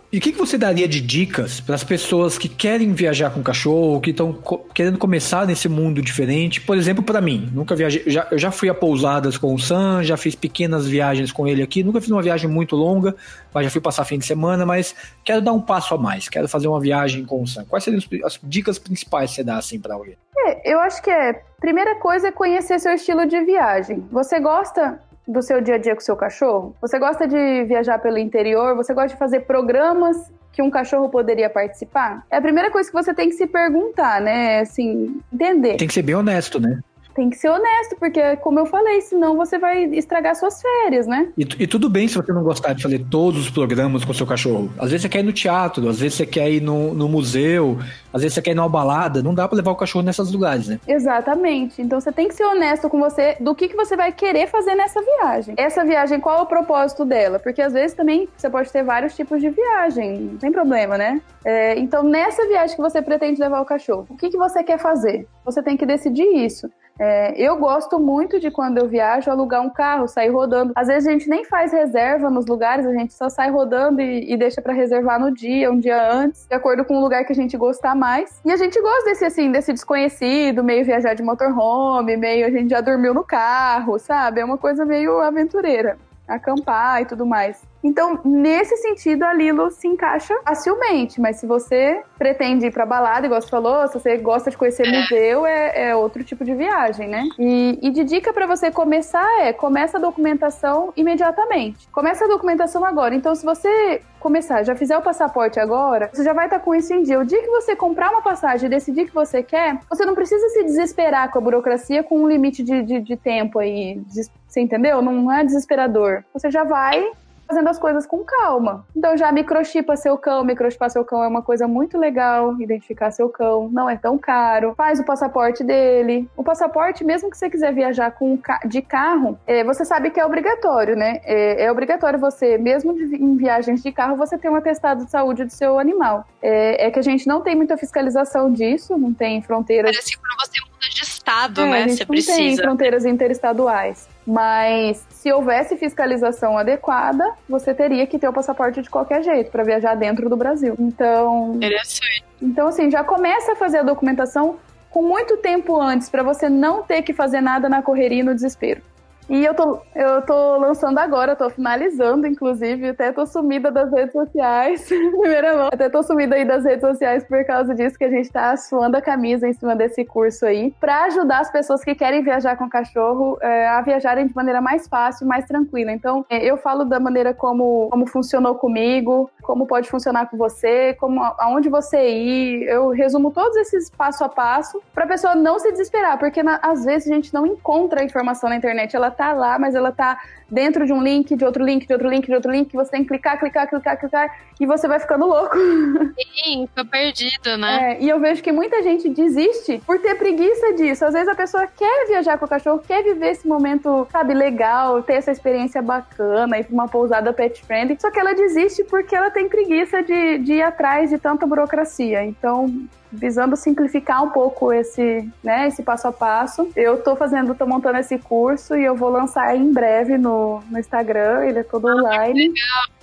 E o que, que você daria de dicas para as pessoas que querem viajar com cachorro, que estão co querendo começar nesse mundo diferente? Por exemplo, para mim, nunca viajei, já, eu já fui a pousadas com o Sam, já fiz pequenas viagens com ele aqui, nunca fiz uma viagem muito longa, mas já fui passar fim de semana, mas quero dar um passo a mais, quero fazer uma viagem com o Sam. Quais seriam as dicas principais que você dá assim para alguém? É, eu acho que é primeira coisa é conhecer seu estilo de viagem. Você gosta do seu dia a dia com o seu cachorro? Você gosta de viajar pelo interior? Você gosta de fazer programas que um cachorro poderia participar? É a primeira coisa que você tem que se perguntar, né? Assim, entender. Tem que ser bem honesto, né? Tem que ser honesto, porque, como eu falei, senão você vai estragar suas férias, né? E, e, tudo bem se você não gostar de fazer todos os programas com o seu cachorro. Às vezes você quer ir no teatro, às vezes você quer ir no, no museu, às vezes você quer ir numa balada. Não dá para levar o cachorro nesses lugares, né? Exatamente. Então você tem que ser honesto com você do que, que você vai querer fazer nessa viagem. Essa viagem, qual é o propósito dela? Porque às vezes também você pode ter vários tipos de viagem, não tem problema, né? É, então, nessa viagem que você pretende levar o cachorro, o que, que você quer fazer? Você tem que decidir isso. É, eu gosto muito de quando eu viajo alugar um carro, sair rodando. Às vezes a gente nem faz reserva nos lugares, a gente só sai rodando e, e deixa para reservar no dia, um dia antes, de acordo com o lugar que a gente gostar mais. E a gente gosta desse assim, desse desconhecido, meio viajar de motorhome, meio a gente já dormiu no carro, sabe? É uma coisa meio aventureira acampar e tudo mais. Então, nesse sentido, a Lilo se encaixa facilmente, mas se você pretende ir pra balada, igual você falou, se você gosta de conhecer museu, é, é outro tipo de viagem, né? E, e de dica para você começar é, começa a documentação imediatamente. Começa a documentação agora. Então, se você começar, já fizer o passaporte agora, você já vai estar tá com isso em dia. O dia que você comprar uma passagem e decidir que você quer, você não precisa se desesperar com a burocracia com um limite de, de, de tempo aí. Você entendeu? Não é desesperador. Você já vai fazendo as coisas com calma. Então já microchipa seu cão, microchipar seu cão é uma coisa muito legal, identificar seu cão, não é tão caro. Faz o passaporte dele. O passaporte, mesmo que você quiser viajar com de carro, é, você sabe que é obrigatório, né? É, é obrigatório você, mesmo de, em viagens de carro, você ter um atestado de saúde do seu animal. É, é que a gente não tem muita fiscalização disso, não tem fronteiras. Parece que quando você muda de estado, é, né? Você não precisa. tem fronteiras interestaduais. Mas se houvesse fiscalização adequada, você teria que ter o passaporte de qualquer jeito para viajar dentro do Brasil. Então, Interessante. então assim, já começa a fazer a documentação com muito tempo antes para você não ter que fazer nada na correria e no desespero. E eu tô, eu tô lançando agora, tô finalizando, inclusive, até tô sumida das redes sociais. Primeira mão. Até tô sumida aí das redes sociais por causa disso que a gente tá suando a camisa em cima desse curso aí, para ajudar as pessoas que querem viajar com cachorro é, a viajarem de maneira mais fácil, mais tranquila. Então, é, eu falo da maneira como, como funcionou comigo, como pode funcionar com você, como aonde você ir. Eu resumo todos esses passo a passo para a pessoa não se desesperar, porque na, às vezes a gente não encontra a informação na internet. Ela tá lá, mas ela tá dentro de um link, de outro link, de outro link, de outro link, você tem que clicar, clicar, clicar, clicar, e você vai ficando louco. Sim, tô perdido, né? É, e eu vejo que muita gente desiste por ter preguiça disso. Às vezes a pessoa quer viajar com o cachorro, quer viver esse momento, sabe, legal, ter essa experiência bacana, ir pra uma pousada pet friendly, só que ela desiste porque ela tem preguiça de, de ir atrás de tanta burocracia. Então, visando simplificar um pouco esse, né, esse passo a passo. Eu tô fazendo, tô montando esse curso e eu vou lançar em breve no, no Instagram, ele é todo online.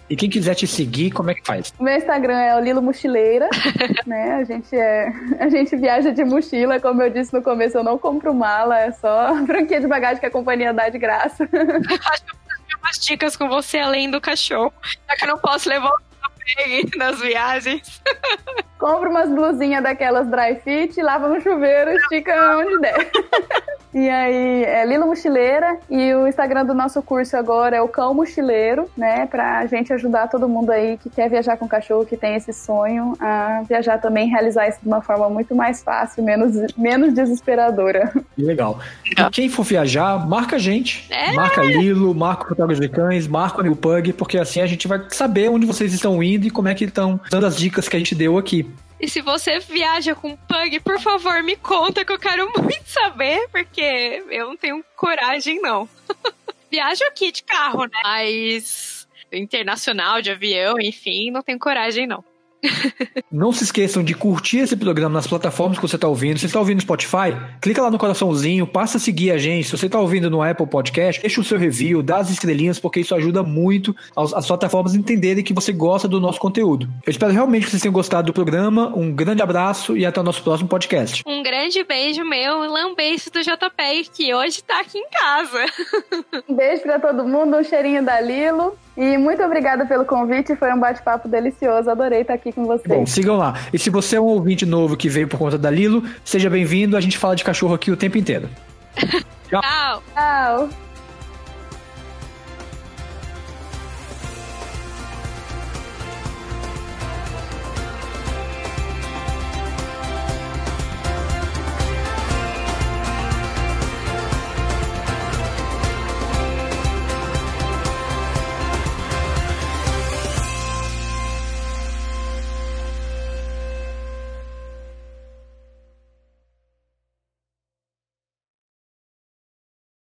E quem quiser te seguir, como é que faz? O meu Instagram é o Lilo Mochileira, né? A gente é, a gente viaja de mochila, como eu disse no começo, eu não compro mala, é só franquia de bagagem que a companhia dá de graça. Acho que eu umas dicas com você além do cachorro, já que eu não posso levar nas viagens. Compra umas blusinhas daquelas dry fit, lava no chuveiro, estica onde der. E aí, é Lilo Mochileira. E o Instagram do nosso curso agora é o Cão Mochileiro, né? Pra gente ajudar todo mundo aí que quer viajar com cachorro, que tem esse sonho, a viajar também, realizar isso de uma forma muito mais fácil, menos, menos desesperadora. Legal. E quem for viajar, marca a gente. É. Marca Lilo, marca o Fotógrafo de Cães, marca o Amigo Pug, porque assim a gente vai saber onde vocês estão indo e como é que estão dando as dicas que a gente deu aqui. E se você viaja com pug, por favor, me conta que eu quero muito saber, porque eu não tenho coragem, não. Viajo aqui de carro, né? Mas internacional, de avião, enfim, não tenho coragem, não. Não se esqueçam de curtir esse programa nas plataformas que você está ouvindo. Se você está ouvindo no Spotify, clica lá no coraçãozinho, passa a seguir a gente. Se você está ouvindo no Apple Podcast, deixa o seu review, dá as estrelinhas, porque isso ajuda muito as plataformas a entenderem que você gosta do nosso conteúdo. Eu espero realmente que vocês tenham gostado do programa. Um grande abraço e até o nosso próximo podcast. Um grande beijo meu, lambeijo do JP, que hoje está aqui em casa. Um beijo para todo mundo, um cheirinho da Lilo. E muito obrigada pelo convite, foi um bate-papo delicioso, adorei estar aqui com vocês. Bom, sigam lá. E se você é um ouvinte novo que veio por conta da Lilo, seja bem-vindo, a gente fala de cachorro aqui o tempo inteiro. Tchau. Tchau. Tchau.